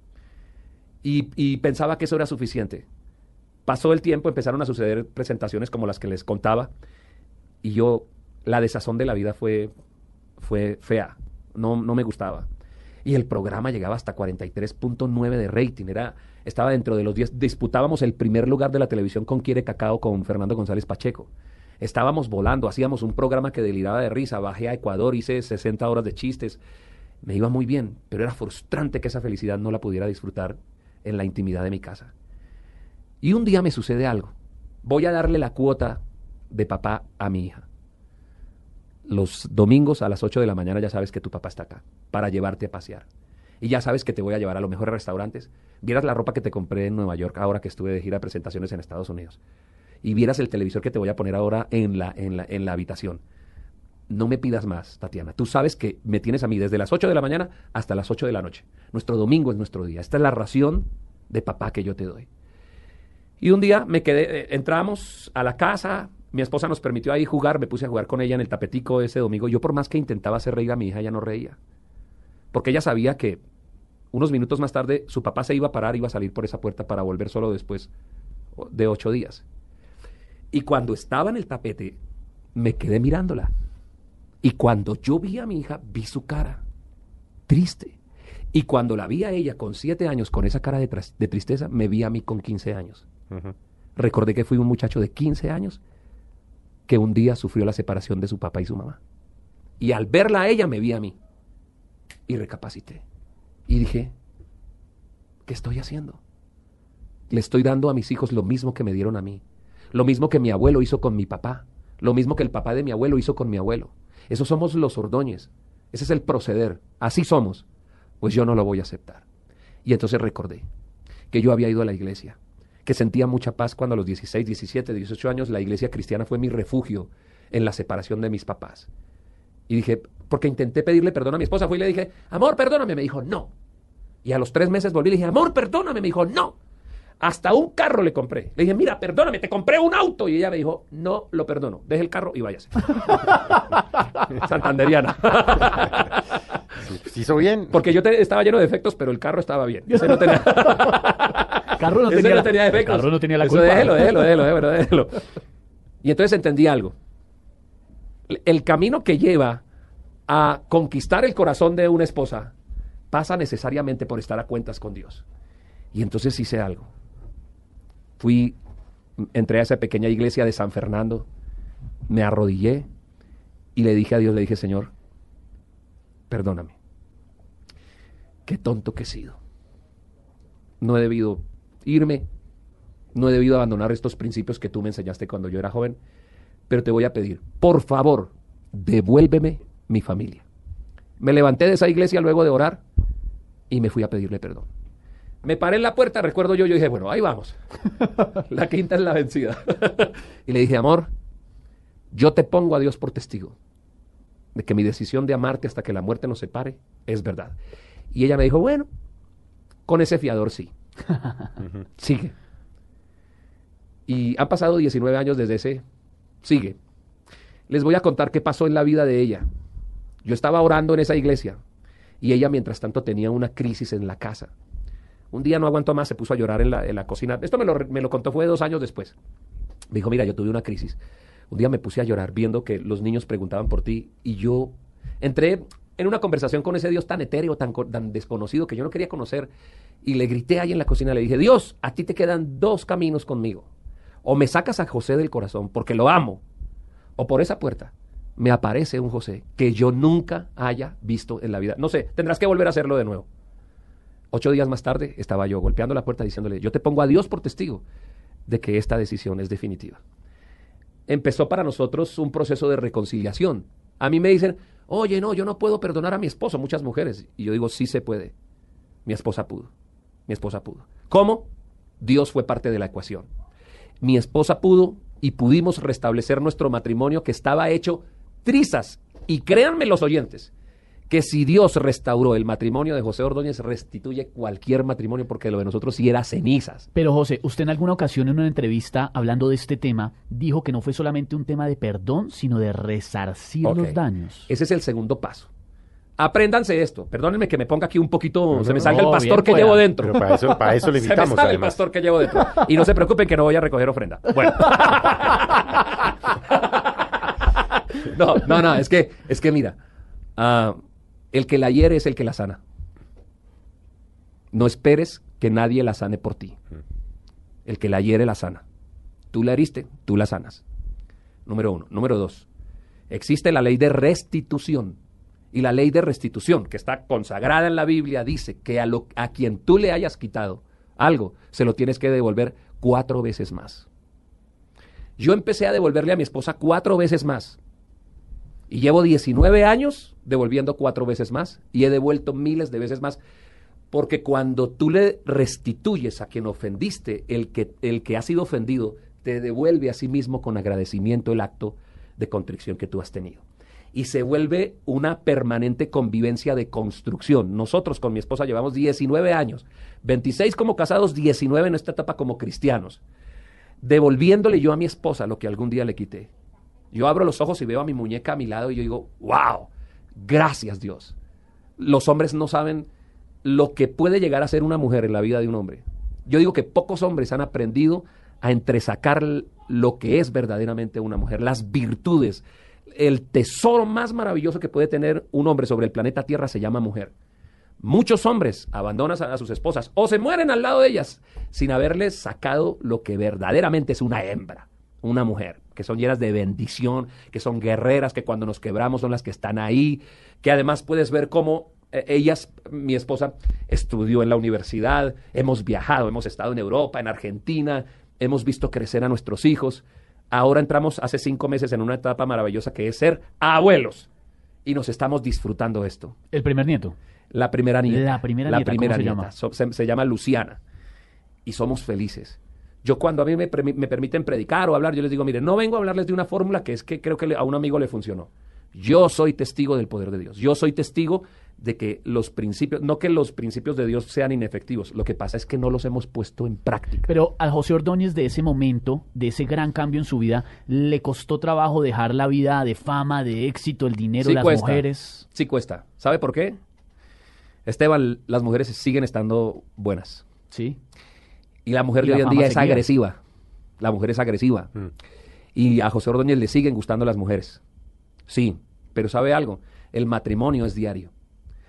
Y, y pensaba que eso era suficiente. Pasó el tiempo, empezaron a suceder presentaciones como las que les contaba, y yo, la desazón de la vida fue, fue fea, no, no me gustaba. Y el programa llegaba hasta 43.9 de rating, era, estaba dentro de los 10, disputábamos el primer lugar de la televisión con Quiere Cacao con Fernando González Pacheco. Estábamos volando, hacíamos un programa que deliraba de risa, bajé a Ecuador, hice 60 horas de chistes, me iba muy bien, pero era frustrante que esa felicidad no la pudiera disfrutar en la intimidad de mi casa. Y un día me sucede algo. Voy a darle la cuota de papá a mi hija. Los domingos a las 8 de la mañana ya sabes que tu papá está acá para llevarte a pasear. Y ya sabes que te voy a llevar a los mejores restaurantes. Vieras la ropa que te compré en Nueva York ahora que estuve de gira de presentaciones en Estados Unidos. Y vieras el televisor que te voy a poner ahora en la, en la, en la habitación. No me pidas más, Tatiana. Tú sabes que me tienes a mí desde las 8 de la mañana hasta las 8 de la noche. Nuestro domingo es nuestro día. Esta es la ración de papá que yo te doy. Y un día me quedé, eh, entramos a la casa, mi esposa nos permitió ahí jugar, me puse a jugar con ella en el tapetico ese domingo. Yo por más que intentaba hacer reír a mi hija, ella no reía. Porque ella sabía que unos minutos más tarde su papá se iba a parar, iba a salir por esa puerta para volver solo después de ocho días. Y cuando estaba en el tapete, me quedé mirándola. Y cuando yo vi a mi hija, vi su cara, triste. Y cuando la vi a ella con siete años, con esa cara de, de tristeza, me vi a mí con 15 años. Recordé que fui un muchacho de 15 años que un día sufrió la separación de su papá y su mamá. Y al verla a ella, me vi a mí. Y recapacité. Y dije, ¿qué estoy haciendo? Le estoy dando a mis hijos lo mismo que me dieron a mí. Lo mismo que mi abuelo hizo con mi papá. Lo mismo que el papá de mi abuelo hizo con mi abuelo. Esos somos los Ordóñez. Ese es el proceder. Así somos. Pues yo no lo voy a aceptar. Y entonces recordé que yo había ido a la iglesia, que sentía mucha paz cuando a los 16, 17, 18 años la iglesia cristiana fue mi refugio en la separación de mis papás. Y dije, porque intenté pedirle perdón a mi esposa, fui y le dije, amor, perdóname. Me dijo, no. Y a los tres meses volví y le dije, amor, perdóname. Me dijo, no. Hasta un carro le compré. Le dije, mira, perdóname, te compré un auto. Y ella me dijo, no lo perdono. Deje el carro y váyase. <laughs> Santanderiana.
hizo bien.
Porque yo estaba lleno de defectos, pero el carro estaba bien. Ese no tenía... <laughs>
carro no tenía, no tenía defectos.
carro no tenía la culpa. déjelo, déjelo, déjelo, déjelo. Y entonces entendí algo. El camino que lleva a conquistar el corazón de una esposa pasa necesariamente por estar a cuentas con Dios. Y entonces hice algo. Fui, entré a esa pequeña iglesia de San Fernando, me arrodillé y le dije a Dios, le dije, Señor, perdóname. Qué tonto que he sido. No he debido irme, no he debido abandonar estos principios que tú me enseñaste cuando yo era joven, pero te voy a pedir, por favor, devuélveme mi familia. Me levanté de esa iglesia luego de orar y me fui a pedirle perdón. Me paré en la puerta, recuerdo yo, yo dije, bueno, ahí vamos. <laughs> la quinta es la vencida. <laughs> y le dije, amor, yo te pongo a Dios por testigo de que mi decisión de amarte hasta que la muerte nos separe es verdad. Y ella me dijo, bueno, con ese fiador sí. <laughs> Sigue. Y han pasado 19 años desde ese. Sigue. Les voy a contar qué pasó en la vida de ella. Yo estaba orando en esa iglesia y ella mientras tanto tenía una crisis en la casa. Un día no aguantó más, se puso a llorar en la, cocina. Esto me lo, me lo contó, fue dos años después. Me dijo, mira, yo tuve una crisis. Un día me puse a llorar viendo que los niños preguntaban por ti y yo entré en una conversación con ese Dios tan etéreo, tan, desconocido que yo no quería conocer y le grité ahí en la cocina, le dije, Dios, a ti te quedan dos caminos conmigo. O me sacas a José del corazón porque lo amo, o por esa puerta me aparece un José que yo nunca haya visto en la vida. No sé, tendrás que volver a hacerlo de nuevo. Ocho días más tarde estaba yo golpeando la puerta diciéndole, yo te pongo a Dios por testigo de que esta decisión es definitiva. Empezó para nosotros un proceso de reconciliación. A mí me dicen, oye, no, yo no puedo perdonar a mi esposo, muchas mujeres. Y yo digo, sí se puede. Mi esposa pudo. Mi esposa pudo. ¿Cómo? Dios fue parte de la ecuación. Mi esposa pudo y pudimos restablecer nuestro matrimonio que estaba hecho trizas. Y créanme los oyentes, que si Dios restauró el matrimonio de José Ordóñez, restituye cualquier matrimonio porque lo de nosotros sí era cenizas.
Pero José, usted en alguna ocasión en una entrevista hablando de este tema, dijo que no fue solamente un tema de perdón, sino de resarcir los daños.
Ese es el segundo paso. Apréndanse esto. Perdónenme que me ponga aquí un poquito, se me salga el pastor que llevo dentro.
Pero para eso, para eso <laughs> le invitamos.
se me sale el pastor que llevo dentro. Y no se preocupen que no voy a recoger ofrenda. Bueno. <laughs> no, no, no, es que, es que mira, uh, el que la hiere es el que la sana. No esperes que nadie la sane por ti. El que la hiere la sana. Tú la heriste, tú la sanas. Número uno. Número dos. Existe la ley de restitución y la ley de restitución, que está consagrada en la Biblia, dice que a, a quien tú le hayas quitado algo, se lo tienes que devolver cuatro veces más. Yo empecé a devolverle a mi esposa cuatro veces más. Y llevo 19 años devolviendo cuatro veces más y he devuelto miles de veces más. Porque cuando tú le restituyes a quien ofendiste, el que, el que ha sido ofendido te devuelve a sí mismo con agradecimiento el acto de contrición que tú has tenido. Y se vuelve una permanente convivencia de construcción. Nosotros con mi esposa llevamos 19 años, 26 como casados, 19 en esta etapa como cristianos, devolviéndole yo a mi esposa lo que algún día le quité. Yo abro los ojos y veo a mi muñeca a mi lado y yo digo, wow, gracias Dios. Los hombres no saben lo que puede llegar a ser una mujer en la vida de un hombre. Yo digo que pocos hombres han aprendido a entresacar lo que es verdaderamente una mujer, las virtudes. El tesoro más maravilloso que puede tener un hombre sobre el planeta Tierra se llama mujer. Muchos hombres abandonan a, sus esposas o se mueren al lado de ellas sin haberles sacado lo que verdaderamente es una hembra, una mujer, que son llenas de bendición, que son guerreras, que cuando nos quebramos son las que están ahí, que además puedes ver cómo eh, ellas, mi esposa, estudió en la universidad, hemos viajado, hemos estado en Europa, en Argentina, hemos visto crecer a nuestros hijos. Ahora entramos hace cinco meses en una etapa maravillosa que es ser abuelos. Y nos estamos disfrutando esto.
¿El primer nieto?
La primera nieta.
La primera
la
nieta,
primera
¿cómo se
nieta.
llama?
So- se, se llama Luciana. Y somos felices. Yo cuando a mí me, permi- me permiten predicar o hablar, yo les digo, mire, no vengo a hablarles de una fórmula que es que creo que a un amigo le funcionó. Yo soy testigo del poder de Dios. Yo soy testigo de que los principios, no que los principios de Dios sean inefectivos, lo que pasa es que no los hemos puesto en práctica.
Pero a José Ordóñez de ese momento, de ese gran cambio en su vida, le costó trabajo dejar la vida de fama, de éxito, el dinero,
Sí
las
cuesta.
mujeres.
Sí cuesta. ¿Sabe por qué? Esteban, las mujeres siguen estando buenas.
Sí.
Y la mujer
Y
de hoy en día es
seguía.
agresiva. La mujer es agresiva. Y a José Ordóñez le siguen gustando las mujeres. Sí, pero ¿sabe algo? El matrimonio es diario.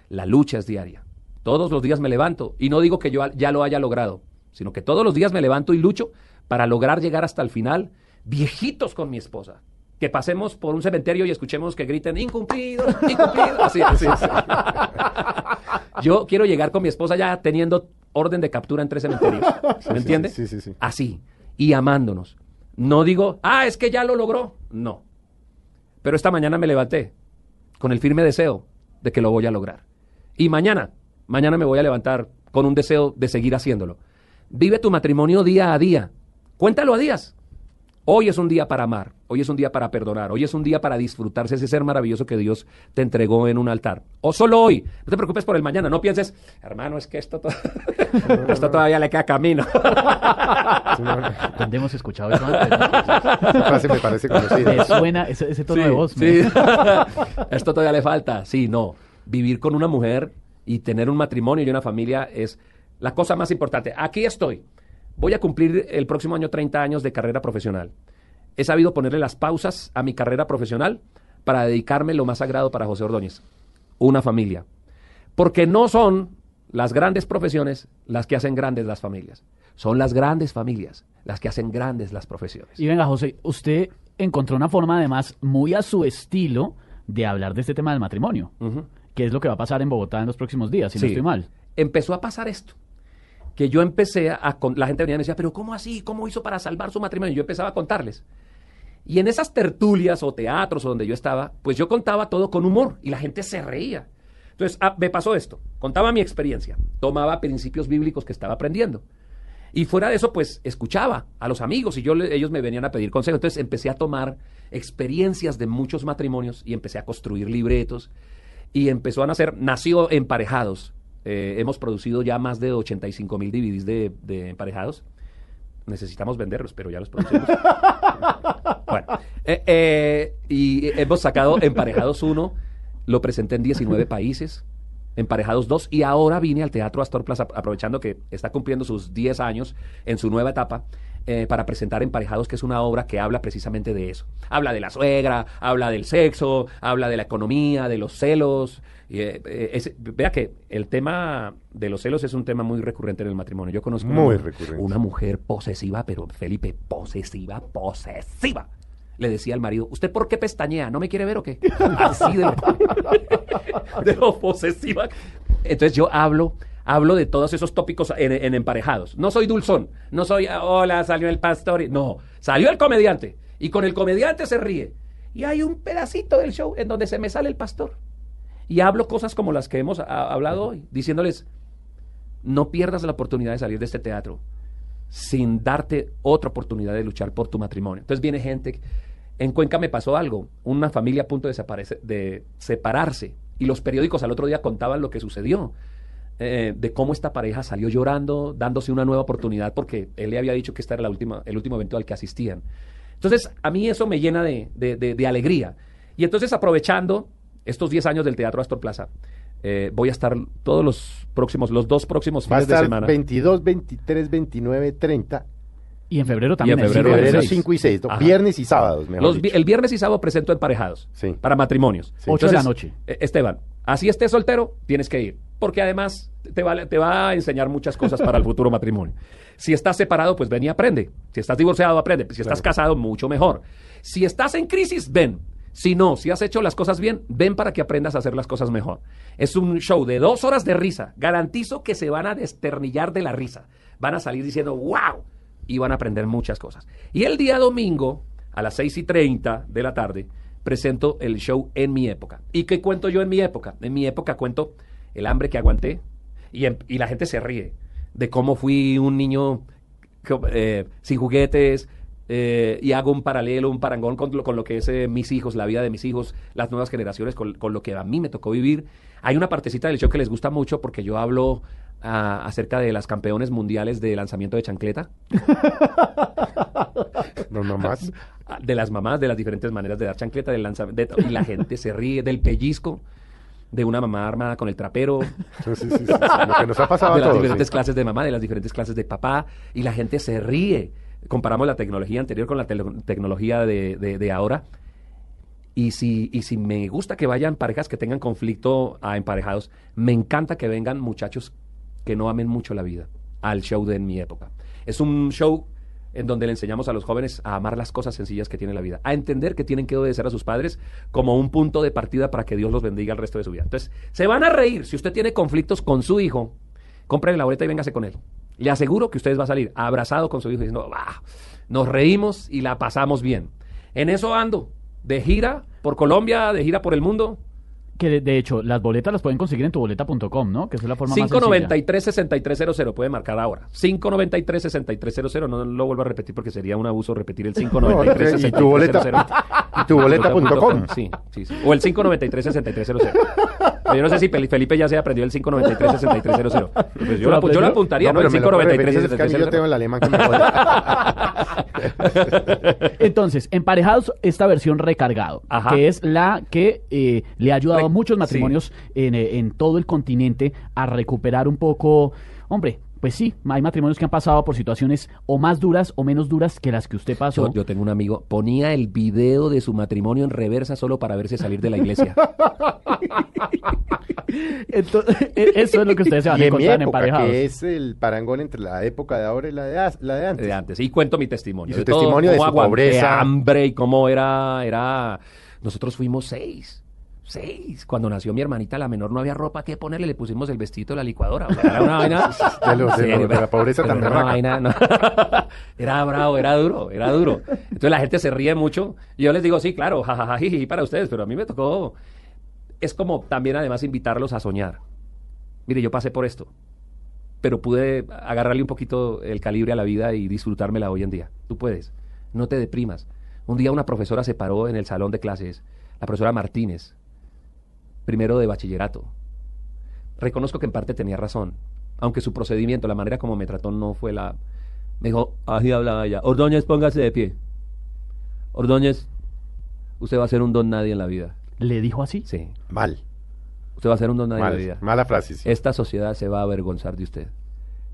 La lucha es diaria. Todos los días me levanto. Y no digo que yo ya lo haya logrado, sino que todos los días me levanto y lucho para lograr llegar hasta el final, viejitos con mi esposa. Que pasemos por un cementerio y escuchemos que griten incumplido, incumplido. Así, así, así. Yo quiero llegar con mi esposa ya teniendo orden de captura en tres cementerios. ¿Me
sí,
entiende?
sí, sí, sí.
Así. Y amándonos. No digo, ah, es que ya lo logró. No. Pero esta mañana me levanté con el firme deseo de que lo voy a lograr. Y mañana, mañana me voy a levantar con un deseo de seguir haciéndolo. Vive tu matrimonio día a día. Cuéntalo a días. Hoy es un día para amar, hoy es un día para perdonar, hoy es un día para disfrutarse ese ser maravilloso que Dios te entregó en un altar. O solo hoy. No te preocupes por el mañana, no pienses, hermano, es que esto, to- <laughs> esto todavía le queda camino.
¿Dónde hemos escuchado eso antes? no?
Esa frase me parece
¿Te
conocida.
suena ese, ese tono
Sí,
de voz?
sí.
¿no? <laughs>
Esto todavía le falta. Sí, no. Vivir con una mujer y tener un matrimonio y una familia es la cosa más importante. Aquí estoy. Voy a cumplir el próximo año 30 años de carrera profesional. He sabido ponerle las pausas a mi carrera profesional para dedicarme lo más sagrado para José Ordóñez, una familia. Porque no son las grandes profesiones las que hacen grandes las familias. Son las grandes familias las que hacen grandes las profesiones.
Y venga, José, usted encontró una forma además muy a su estilo de hablar de este tema del matrimonio,
Ujú.
que es lo que va a pasar en Bogotá en los próximos días, si no estoy mal.
Empezó a pasar esto. Que yo empecé a... con- la gente venía y me decía, pero ¿cómo así? ¿Cómo hizo para salvar su matrimonio? Y yo empezaba a contarles. Y en esas tertulias o teatros o donde yo estaba, pues yo contaba todo con humor y la gente se reía. Entonces, ah, me pasó esto. Contaba mi experiencia. Tomaba principios bíblicos que estaba aprendiendo. Y fuera de eso, pues escuchaba a los amigos y yo ellos me venían a pedir consejo. Entonces empecé a tomar experiencias de muchos matrimonios y empecé a construir libretos y empezó a nacer, nació Emparejados. Eh, hemos producido ya más de 85 mil DVDs de, de Emparejados. Necesitamos venderlos, pero ya los producimos. <laughs> bueno, eh, eh, y hemos sacado Emparejados 1, lo presenté en 19 países. Emparejados 2 y ahora vine al Teatro Astor Plaza aprovechando que está cumpliendo sus 10 años en su nueva etapa eh, para presentar Emparejados que es una obra que habla precisamente de eso. Habla de la suegra, habla del sexo, habla de la economía, de los celos. y, eh, eh, es- vea que el tema de los celos es un tema muy recurrente en el matrimonio. Yo conozco
Muy
una mujer posesiva, pero Felipe, posesiva, posesiva. Le decía al marido, ¿usted por qué pestañea? ¿No me quiere ver o qué? <laughs> Así de lo, <laughs> de lo posesiva. Entonces yo hablo, hablo de todos esos tópicos en, emparejados. No soy dulzón, no soy, hola, salió el pastor. No, salió el comediante. Y con el comediante se ríe. y hay un pedacito del show en donde se me sale el pastor. Y hablo cosas como las que hemos hablado hoy, diciéndoles, no pierdas la oportunidad de salir de este teatro sin darte otra oportunidad de luchar por tu matrimonio. Entonces viene gente, en Cuenca me pasó algo, una familia a punto de, separarse y los periódicos al otro día contaban lo que sucedió, eh, de cómo esta pareja salió llorando, dándose una nueva oportunidad porque él le había dicho que este era la última, el último evento al que asistían. Entonces a mí eso me llena de- de alegría. Y entonces aprovechando estos 10 años del Teatro Astor Plaza, eh, voy a estar todos los próximos, los dos próximos
Va a
fines de semana.
22, 23, 29, 30.
Y en febrero también.
en febrero
cinco y el
Febrero
seis.
5 y 6.
Ajá.
Viernes y sábados, mejor
Los vi-
dicho.
el viernes y sábado presento emparejados
Sí.
para matrimonios.
Sí.
Ocho de la noche.
eh, Esteban, así estés soltero, tienes que ir. Porque además te va, te va a enseñar muchas cosas para el futuro matrimonio. Si estás separado, pues ven y aprende. Si estás divorciado, aprende. Si estás casado, mucho mejor. Si estás en crisis, ven. Si no, si has hecho las cosas bien, ven para que aprendas a hacer las cosas mejor. Es un show de dos horas de risa. Garantizo que se van a desternillar de la risa. Van a salir diciendo, wow, y van a aprender muchas cosas. Y el día domingo, a las 6 y 30 de la tarde, presento el show En mi época. ¿Y qué cuento yo en mi época? En mi época cuento el hambre que aguanté y, em- la gente se ríe de cómo fui un niño eh, sin juguetes eh, y hago un paralelo, un parangón con lo, con lo que es eh, mis hijos, la vida de mis hijos, las nuevas generaciones, con, con lo que a mí me tocó vivir. Hay una partecita del show que les gusta mucho porque yo hablo ah, acerca de las campeones mundiales de lanzamiento de chancleta.
No, no más.
De las mamás, de las diferentes maneras de dar chancleta, del lanzamiento, y la gente se ríe del pellizco de una mamá armada con el trapero,
Sí, sí, sí, Lo que nos ha pasado a
de las
todos.
diferentes clases de mamá, de las diferentes clases de papá, y la gente se ríe. Comparamos la tecnología anterior con la tecnología de, de- de ahora. Y si, y si me gusta que vayan parejas que tengan conflicto a emparejados, me encanta que vengan muchachos que no amen mucho la vida al show de En mi época. Es un show en donde le enseñamos a los jóvenes a amar las cosas sencillas que tiene la vida, a entender que tienen que obedecer a sus padres como un punto de partida para que Dios los bendiga el resto de su vida. Entonces, se van a reír. Si usted tiene conflictos con su hijo, compre la boleta y véngase con él. Le aseguro que usted va a salir abrazado con su hijo diciendo, "Ah, nos reímos y la pasamos bien. En eso ando, de gira por Colombia, de gira por el mundo.
Que de, de hecho, las boletas las pueden conseguir en tuboleta.com, ¿no? Que es la forma más sencilla.
593-6300, puede marcar ahora. 593-6300, no lo vuelvo a repetir porque sería un abuso repetir el <laughs> 593-6300.
y tu boleta- y tu boleta.com.
Sí, sí, sí. O el 593-6300. Pero Yo no sé si Fel- Felipe ya se aprendió el 593-6300. Pues yo, lo yo lo apuntaría, ¿no?
pero
El
me lo puede repetir, es que a mí yo
593-6300.
tengo el alemán que me. <laughs>
Entonces, emparejados, esta versión recargado,
Ajá.
que es la que eh, le ha ayudado a muchos matrimonios en, eh, en todo el continente a recuperar un poco, hombre, pues sí, hay matrimonios que han pasado por situaciones o más duras o menos duras que las que usted pasó.
Yo, yo tengo un amigo, ponía el video de su matrimonio en reversa solo para verse salir de la iglesia. <laughs>
Entonces, e- eso es lo que ustedes se van
Y
a
en
encontrar en
época,
emparejados.
que es el parangón entre la época de ahora y la de, as- la de antes.
de antes. Y cuento mi testimonio.
Y su
de todo,
testimonio de su pobreza.
hambre y cómo era, era... Nosotros fuimos seis. Seis. Cuando nació mi hermanita, la menor, no había ropa que ponerle, le pusimos el vestido de la licuadora. O sea, era una vaina... <laughs>
De los- de
Sí,
los- de
pero-
la pobreza tan
era vaina, no. <laughs> Era bravo, era duro, era duro. Entonces la gente se ríe mucho. Y yo les digo, sí, claro, jajaja, para ustedes, pero a mí me tocó... Es como también además invitarlos a soñar. Mire, yo pasé por esto pero pude agarrarle un poquito el calibre a la vida y disfrutármela hoy en día. Tú puedes, no te deprimas. Un día una profesora se paró en el salón de clases, la profesora Martínez, primero de bachillerato. Reconozco que en parte tenía razón, aunque su procedimiento, la manera como me trató no fue la... Me dijo, así hablaba ella, Ordóñez, póngase de pie. Ordóñez, usted va a ser un don nadie en la vida.
¿Le dijo así?
Sí,
Mal.
usted va a ser un don nadie en
Mal.
la vida.
Mala frase. sí.
Esta sociedad se va a avergonzar de usted.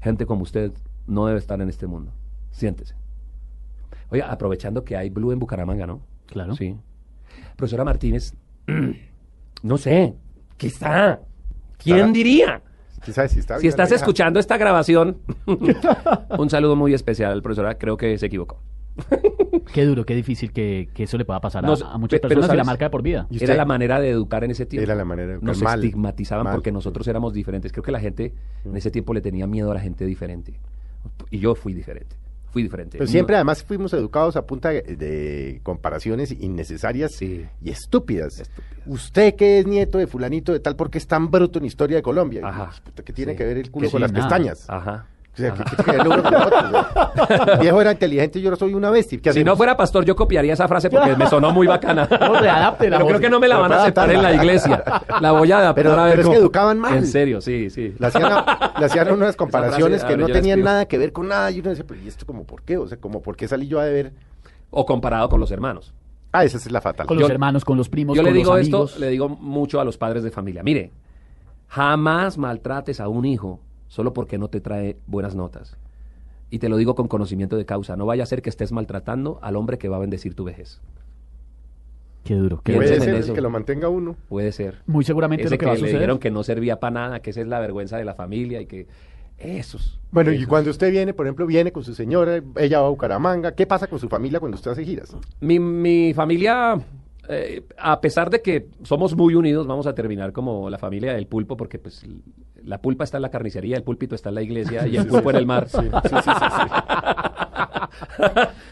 Gente como usted no debe estar en este mundo. Siéntese. Oiga, aprovechando que hay Blue en Bucaramanga, ¿no?
Claro.
Sí. Profesora Martínez, <clears throat> no sé, quizá. ¿Quién diría?
¿Quién sabe si está
Si
viva
estás escuchando esta grabación, <laughs> un saludo muy especial, profesora. Creo que se equivocó. <laughs>
Qué duro, qué difícil que, que eso le pueda pasar a,
No,
a muchas personas y la marca de por vida.
¿Y
Era la manera de educar en ese tiempo.
Era la manera de educar.
Nos
Mal.
estigmatizaban
Mal.
porque nosotros éramos diferentes. Creo que la gente en ese tiempo le tenía miedo a la gente diferente. Y yo fui diferente. Fui diferente.
Pero siempre además fuimos educados a punta de, comparaciones innecesarias
Sí.
y estúpidas. Usted que es nieto de fulanito de tal, ¿por qué es tan bruto en historia de Colombia?
Ajá.
Puta, ¿Qué tiene
Sí.
que ver el culo
Que
con las
nada.
pestañas?
Ajá.
O sea, ¿qué, qué tiene que ver el uno con el otro? O sea, el viejo era inteligente y yo no soy una bestia. ¿Qué
Si no fuera pastor, yo copiaría esa frase porque me sonó muy bacana. <laughs>
No, readáptela,
Pero creo que no me la van a aceptar en la iglesia. La voy a adaptar
Pero-
a ver
pero es que educaban mal.
En serio, sí, sí.
Le hacían, a- le hacían unas comparaciones
frase,
que no tenían nada que ver con nada. Y uno decía, pero ¿y esto como por qué? O sea, como por qué salí yo a ver.
O comparado con los hermanos.
Ah, esa es la fatal.
Con los
Yo-
hermanos, con los primos,
Yo
con
le digo
los
esto, le digo mucho a los padres de familia. Mire, jamás maltrates a un hijo solo porque no te trae buenas notas. Y te lo digo con conocimiento de causa. No vaya a ser que estés maltratando al hombre que va a bendecir tu vejez.
Qué duro. Qué
Puede ser
eso.
que lo mantenga uno.
Puede ser.
Muy seguramente es lo que, va a
que le dijeron que no servía para nada, que esa es la vergüenza de la familia y que esos.
Bueno, y cuando usted viene, por ejemplo, viene con su señora, ella va a Bucaramanga, ¿qué pasa con su familia cuando usted hace giras?
Mi, mi familia, eh, a pesar de que somos muy unidos, vamos a terminar como la familia del pulpo, porque pues la pulpa está en la carnicería, el pulpito está en la iglesia y el pulpo en el mar.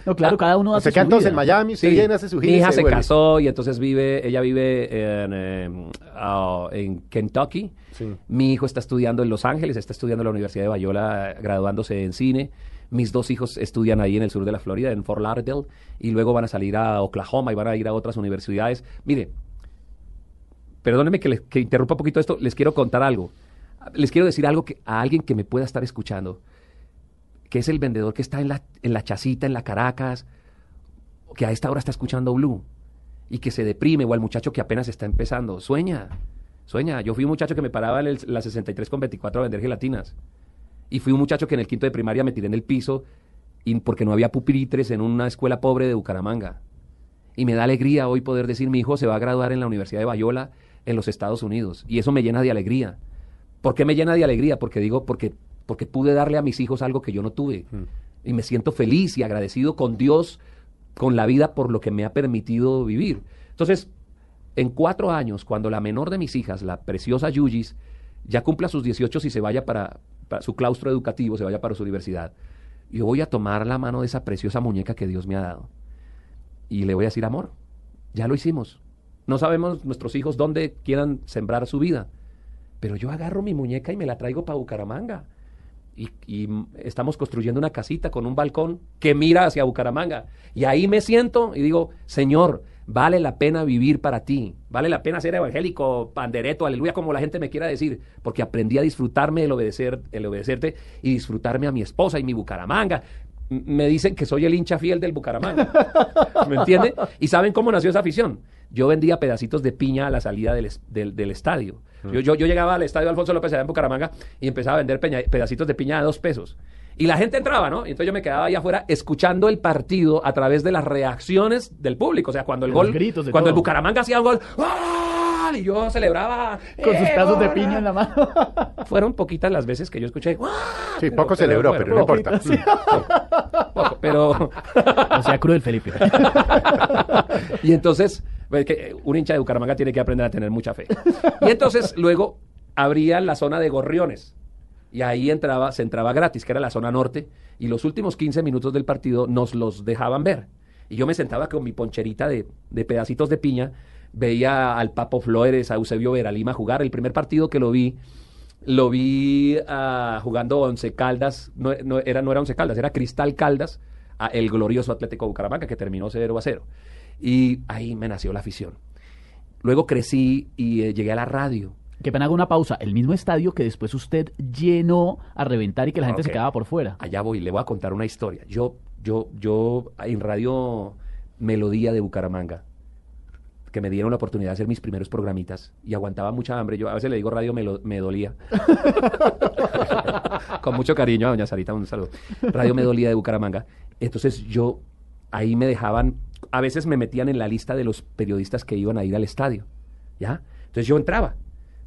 No, claro, cada uno
O
hace
sea,
su vida.
en Miami, usted
Sí.
viene, hace su gira.
Mi hija se
vuelve.
casó y entonces vive, ella vive en, eh, ah, en Kentucky.
Sí.
Mi hijo está estudiando en Los Ángeles, está estudiando en la Universidad de Bayola, graduándose en cine. Mis dos hijos estudian ahí en el sur de la Florida, en Fort Lauderdale, y luego van a salir a Oklahoma y van a ir a otras universidades. Mire, perdónenme que, interrumpa un poquito esto, les quiero contar algo. Les quiero decir algo que, a alguien que me pueda estar escuchando, que es el vendedor que está en la, en la chacita, en la Caracas, que a esta hora está escuchando Blue y que se deprime, o al muchacho que apenas está empezando. Sueña, sueña. Yo fui un muchacho que me paraba en el- la 63 con 24 a vender gelatinas. Y fui un muchacho que en el quinto de primaria me tiré en el piso y porque no había pupitres en una escuela pobre de Bucaramanga. Y me da alegría hoy poder decir, mi hijo se va a graduar en la Universidad de Bayola en los Estados Unidos. Y eso me llena de alegría. ¿Por qué me llena de alegría? Porque digo, porque, porque pude darle a mis hijos algo que yo no tuve. Y me siento feliz y agradecido con Dios, con la vida por lo que me ha permitido vivir. Entonces, en cuatro años, cuando la menor de mis hijas, la preciosa Yuyis, ya cumpla sus 18 y se vaya para su claustro educativo, se vaya para su universidad, yo voy a tomar la mano de esa preciosa muñeca que Dios me ha dado. Y le voy a decir, amor, ya lo hicimos. No sabemos nuestros hijos dónde quieran sembrar su vida. Pero yo agarro mi muñeca y me la traigo para Bucaramanga. Y, y, estamos construyendo una casita con un balcón que mira hacia Bucaramanga. Y ahí me siento y digo, Señor, vale la pena vivir para ti. Vale la pena ser evangélico, pandereto, aleluya, como la gente me quiera decir. Porque aprendí a disfrutarme el, obedecer, el obedecerte y disfrutarme a mi esposa y mi Bucaramanga. M- Me dicen que soy el hincha fiel del Bucaramanga. ¿Me entiende? ¿Y saben cómo nació esa afición? Yo vendía pedacitos de piña a la salida del, es- del- del estadio. Yo, yo, yo llegaba al estadio Alfonso López allá en Bucaramanga y empezaba a vender peña- pedacitos de piña a dos pesos. Y la gente entraba, ¿no? Y entonces yo me quedaba ahí afuera escuchando el partido a través de las reacciones del público. O sea, cuando el
los
gol,
gritos, de
cuando el. Bucaramanga hacía un gol, ¡ah! y yo celebraba.
Con sus
¡eh,
pedazos de piña en la mano. <laughs>
Fueron poquitas las veces que yo escuché. ¡ah!
Sí, poco celebró, pero no importa. <laughs>
Poco, pero
O sea, cruel, Felipe. <laughs>
y entonces, pues, que un hincha de Bucaramanga tiene que aprender a tener mucha fe. Y entonces luego abrían la zona de gorriones. Y ahí entraba, se entraba gratis, que era la zona norte. Y los últimos 15 minutos del partido nos los dejaban ver. Y yo me sentaba con mi poncherita de, de pedacitos de piña. Veía al Papo Flores, a Eusebio Veralima jugar. El primer partido que lo vi, lo vi ah, jugando Once Caldas. No, no era, no era Once Caldas, era Cristal Caldas, el glorioso Atlético Bucaramanga, que terminó 0 a 0. Y ahí me nació la afición. Luego crecí y eh, llegué a la radio.
Qué pena hago una pausa. El mismo estadio que después usted llenó a reventar y que la gente se quedaba por fuera.
Allá voy, le voy a contar una historia. Yo, yo, yo en Radio Melodía de Bucaramanga, que me dieron la oportunidad de hacer mis primeros programitas y aguantaba mucha hambre. Yo a veces le digo radio Melo- me dolía. <laughs> Con mucho cariño a doña Sarita, un saludo. Radio Me dolía de Bucaramanga. Entonces yo, ahí me dejaban, a veces me metían en la lista de los periodistas que iban a ir al estadio. ¿Ya? Entonces yo entraba,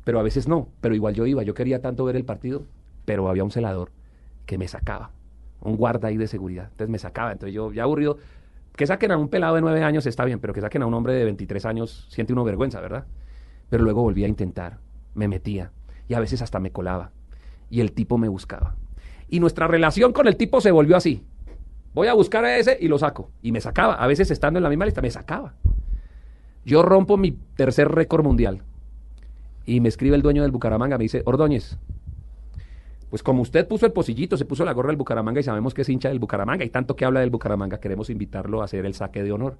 pero a veces no, pero igual yo iba. Yo quería tanto ver el partido, pero había un celador que me sacaba. Un guarda ahí de seguridad. Entonces me sacaba. Entonces yo, ya aburrido, que saquen a un pelado de nueve años está bien, pero que saquen a un hombre de 23 años siente uno vergüenza, ¿verdad? Pero luego volví a intentar, me metía y a veces hasta me colaba. Y el tipo me buscaba. Y nuestra relación con el tipo se volvió así. Voy a buscar a ese y lo saco. Y me sacaba. A veces estando en la misma lista, me sacaba. Yo rompo mi tercer récord mundial. Y me escribe el dueño del Bucaramanga, me dice, Ordóñez, pues como usted puso el pocillito, se puso la gorra del Bucaramanga y sabemos que es hincha del Bucaramanga y tanto que habla del Bucaramanga, queremos invitarlo a hacer el saque de honor.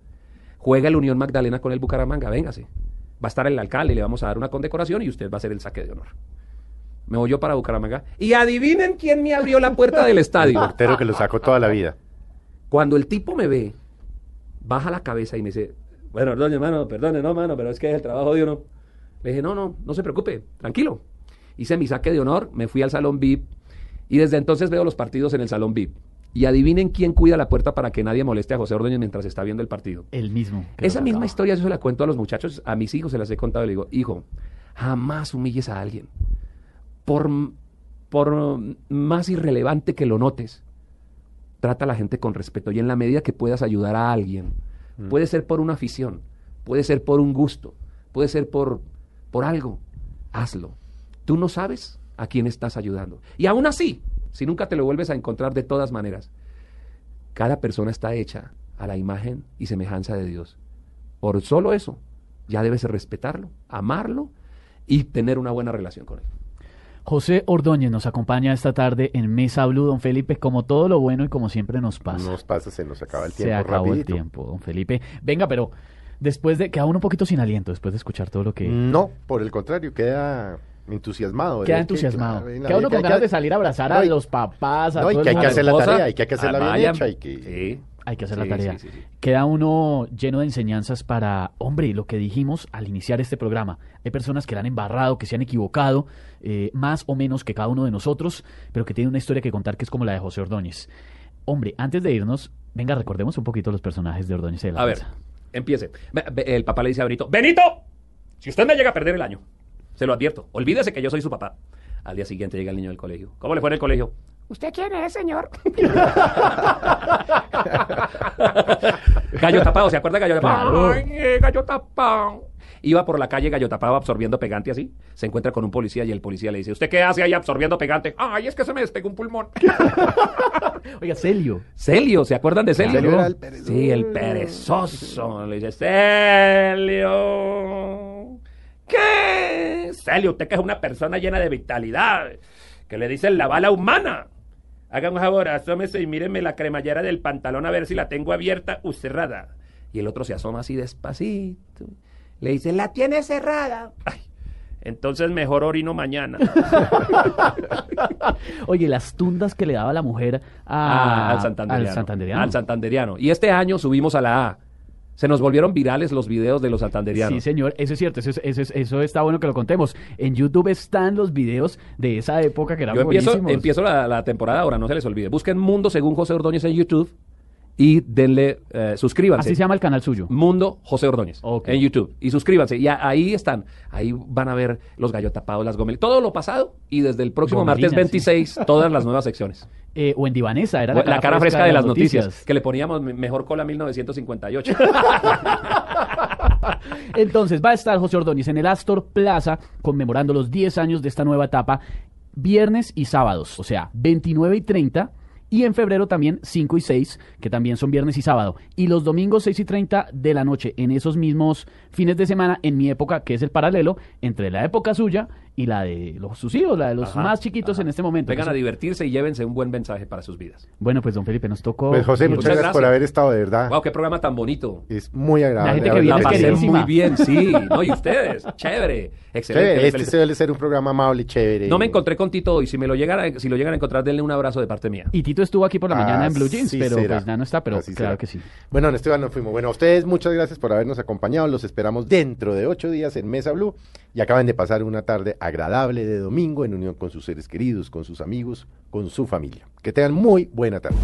Juega el Unión Magdalena con el Bucaramanga, véngase. Va a estar el alcalde, le vamos a dar una condecoración y usted va a hacer el saque de honor. Me voy yo para Bucaramanga y adivinen quién me abrió la puerta del <laughs>
El
estadio.
portero que lo sacó toda la vida.
Cuando el tipo me ve, baja la cabeza y me dice, bueno, Ordóñez, mano, perdone, no, mano, pero es que es el trabajo de uno. Le dije, no, no, no se preocupe, tranquilo. Hice mi saque de honor, me fui al salón VIP y desde entonces veo los partidos en el salón VIP. Y adivinen quién cuida la puerta para que nadie moleste a José Ordóñez mientras está viendo el partido.
El mismo.
Esa misma historia yo se la cuento a los muchachos, a mis hijos se las he contado y le digo, hijo, jamás humilles a alguien. Por, por más irrelevante que lo notes, trata a la gente con respeto y en la medida que puedas ayudar a alguien, puede ser por una afición, puede ser por un gusto, puede ser por, por algo, hazlo. Tú no sabes a quién estás ayudando. Y aún así, si nunca te lo vuelves a encontrar de todas maneras, cada persona está hecha a la imagen y semejanza de Dios. Por solo eso, ya debes respetarlo, amarlo y tener una buena relación con él.
José Ordóñez nos acompaña esta tarde en Mesa Blue, don Felipe, como todo lo bueno y como siempre nos pasa.
Nos pasa, se nos acaba el
Se
tiempo
acabó
rapidito.
el tiempo, don Felipe. Venga, pero después de queda uno un poquito sin aliento después de escuchar todo lo que
No, por el contrario, queda entusiasmado.
queda
que,
entusiasmado.
la
queda uno con
que
ganas
hay-
de salir a abrazar
No,
a los papás, a
No, y que hay que hacer la tarea, hay que hacerla
ah,
bien hecha y que-
Sí.
Hay que hacer
Sí,
la tarea.
sí, sí, sí.
Queda uno lleno de enseñanzas para, hombre, lo que dijimos al iniciar este programa. Hay personas que la han embarrado, que se han equivocado, eh, más o menos que cada uno de nosotros, pero que tienen una historia que contar que es como la de José Ordóñez. Hombre, antes de irnos, venga, recordemos un poquito los personajes de Ordóñez y de la
A ver. Empiece. El papá le dice a Benito, Benito, si usted me llega a perder el año, se lo advierto, olvídese que yo soy su papá. Al día siguiente llega el niño del colegio. ¿Cómo le fue en el colegio? ¿Usted quién es, señor? <laughs> gallo tapado, ¿se acuerda de gallo <laughs> tapado? Ay, eh, gallo tapado. Iba por la calle gallo tapado absorbiendo pegante así. Se encuentra con un policía y el policía le dice, ¿usted qué hace ahí absorbiendo pegante? Ay, es que se me despegó un pulmón. <laughs>
Oiga, Celio.
Celio, ¿se acuerdan de Celio?
Celio era el perezoso.
Sí, el perezoso. Le dice, Celio. ¿Qué? Celio, usted que es una persona llena de vitalidad, que le dicen la bala humana. Haga un favor, asómese y míreme la cremallera del pantalón a ver si la tengo abierta o cerrada. Y el otro se asoma así despacito. Le dice, la tiene cerrada. Ay, entonces mejor orino mañana. <laughs>
Oye, las tundas que le daba la mujer
Ah,
a,
al santanderiano.
al santanderiano.
Al santanderiano. Y este año subimos a la A. Se nos volvieron virales los videos de los santanderianos.
Sí, señor, eso es cierto, eso, es- eso, es- eso está bueno que lo contemos. En YouTube están los videos de esa época que eran
Yo empiezo,
buenísimos.
empiezo la, la temporada ahora, no se les olvide. Busquen Mundo según José Ordóñez en YouTube y denle, eh, suscríbanse.
Así se llama el canal suyo.
Mundo José Ordóñez en YouTube. Y suscríbanse. Y a- ahí están. Ahí van a ver los gallo tapados, las gomelas, todo lo pasado. Y desde el próximo
Gomelinas,
martes 26, <laughs> todas las nuevas secciones.
Eh, o en Divanesa, era
la, cara fresca de las noticias, que le poníamos me- mejor cola 1958. <laughs>
Entonces va a estar José Ordóñez en el Astor Plaza conmemorando los 10 años de esta nueva etapa, viernes y sábados, o sea, 29 y 30. Y en febrero también 5 y 6, que también son viernes y sábado. Y los domingos 6 y 30 de la noche, en esos mismos fines de semana, en mi época, que es el paralelo entre la época suya y la de los, sus hijos, la de los
Ajá,
más chiquitos
ajá.
en este momento.
Vengan a divertirse y llévense un buen mensaje para sus vidas.
Bueno, pues don Felipe, nos tocó...
Pues José, muchas,
Muchas
gracias por haber estado de verdad.
Wow, qué programa tan bonito.
Es muy agradable.
La gente que viene
La pasé muy bien, sí. No, y ustedes, chévere, excelente.
Chévere, este suele ser un programa amable, chévere.
No me encontré con Tito hoy. Si me lo llegan a, si lo llegan a encontrar, denle un abrazo de parte mía.
Y Tito estuvo aquí por la mañana en Blue Jeans, pero
será.
pues ya no está, pero
Así
claro
será.
que sí.
Bueno, en Esteban nos fuimos. Bueno, a ustedes muchas gracias por habernos acompañado. Los esperamos dentro de ocho días en Mesa Blue. Y acaban de pasar una tarde agradable de domingo en unión con sus seres queridos, con sus amigos, con su familia. Que tengan muy buena tarde.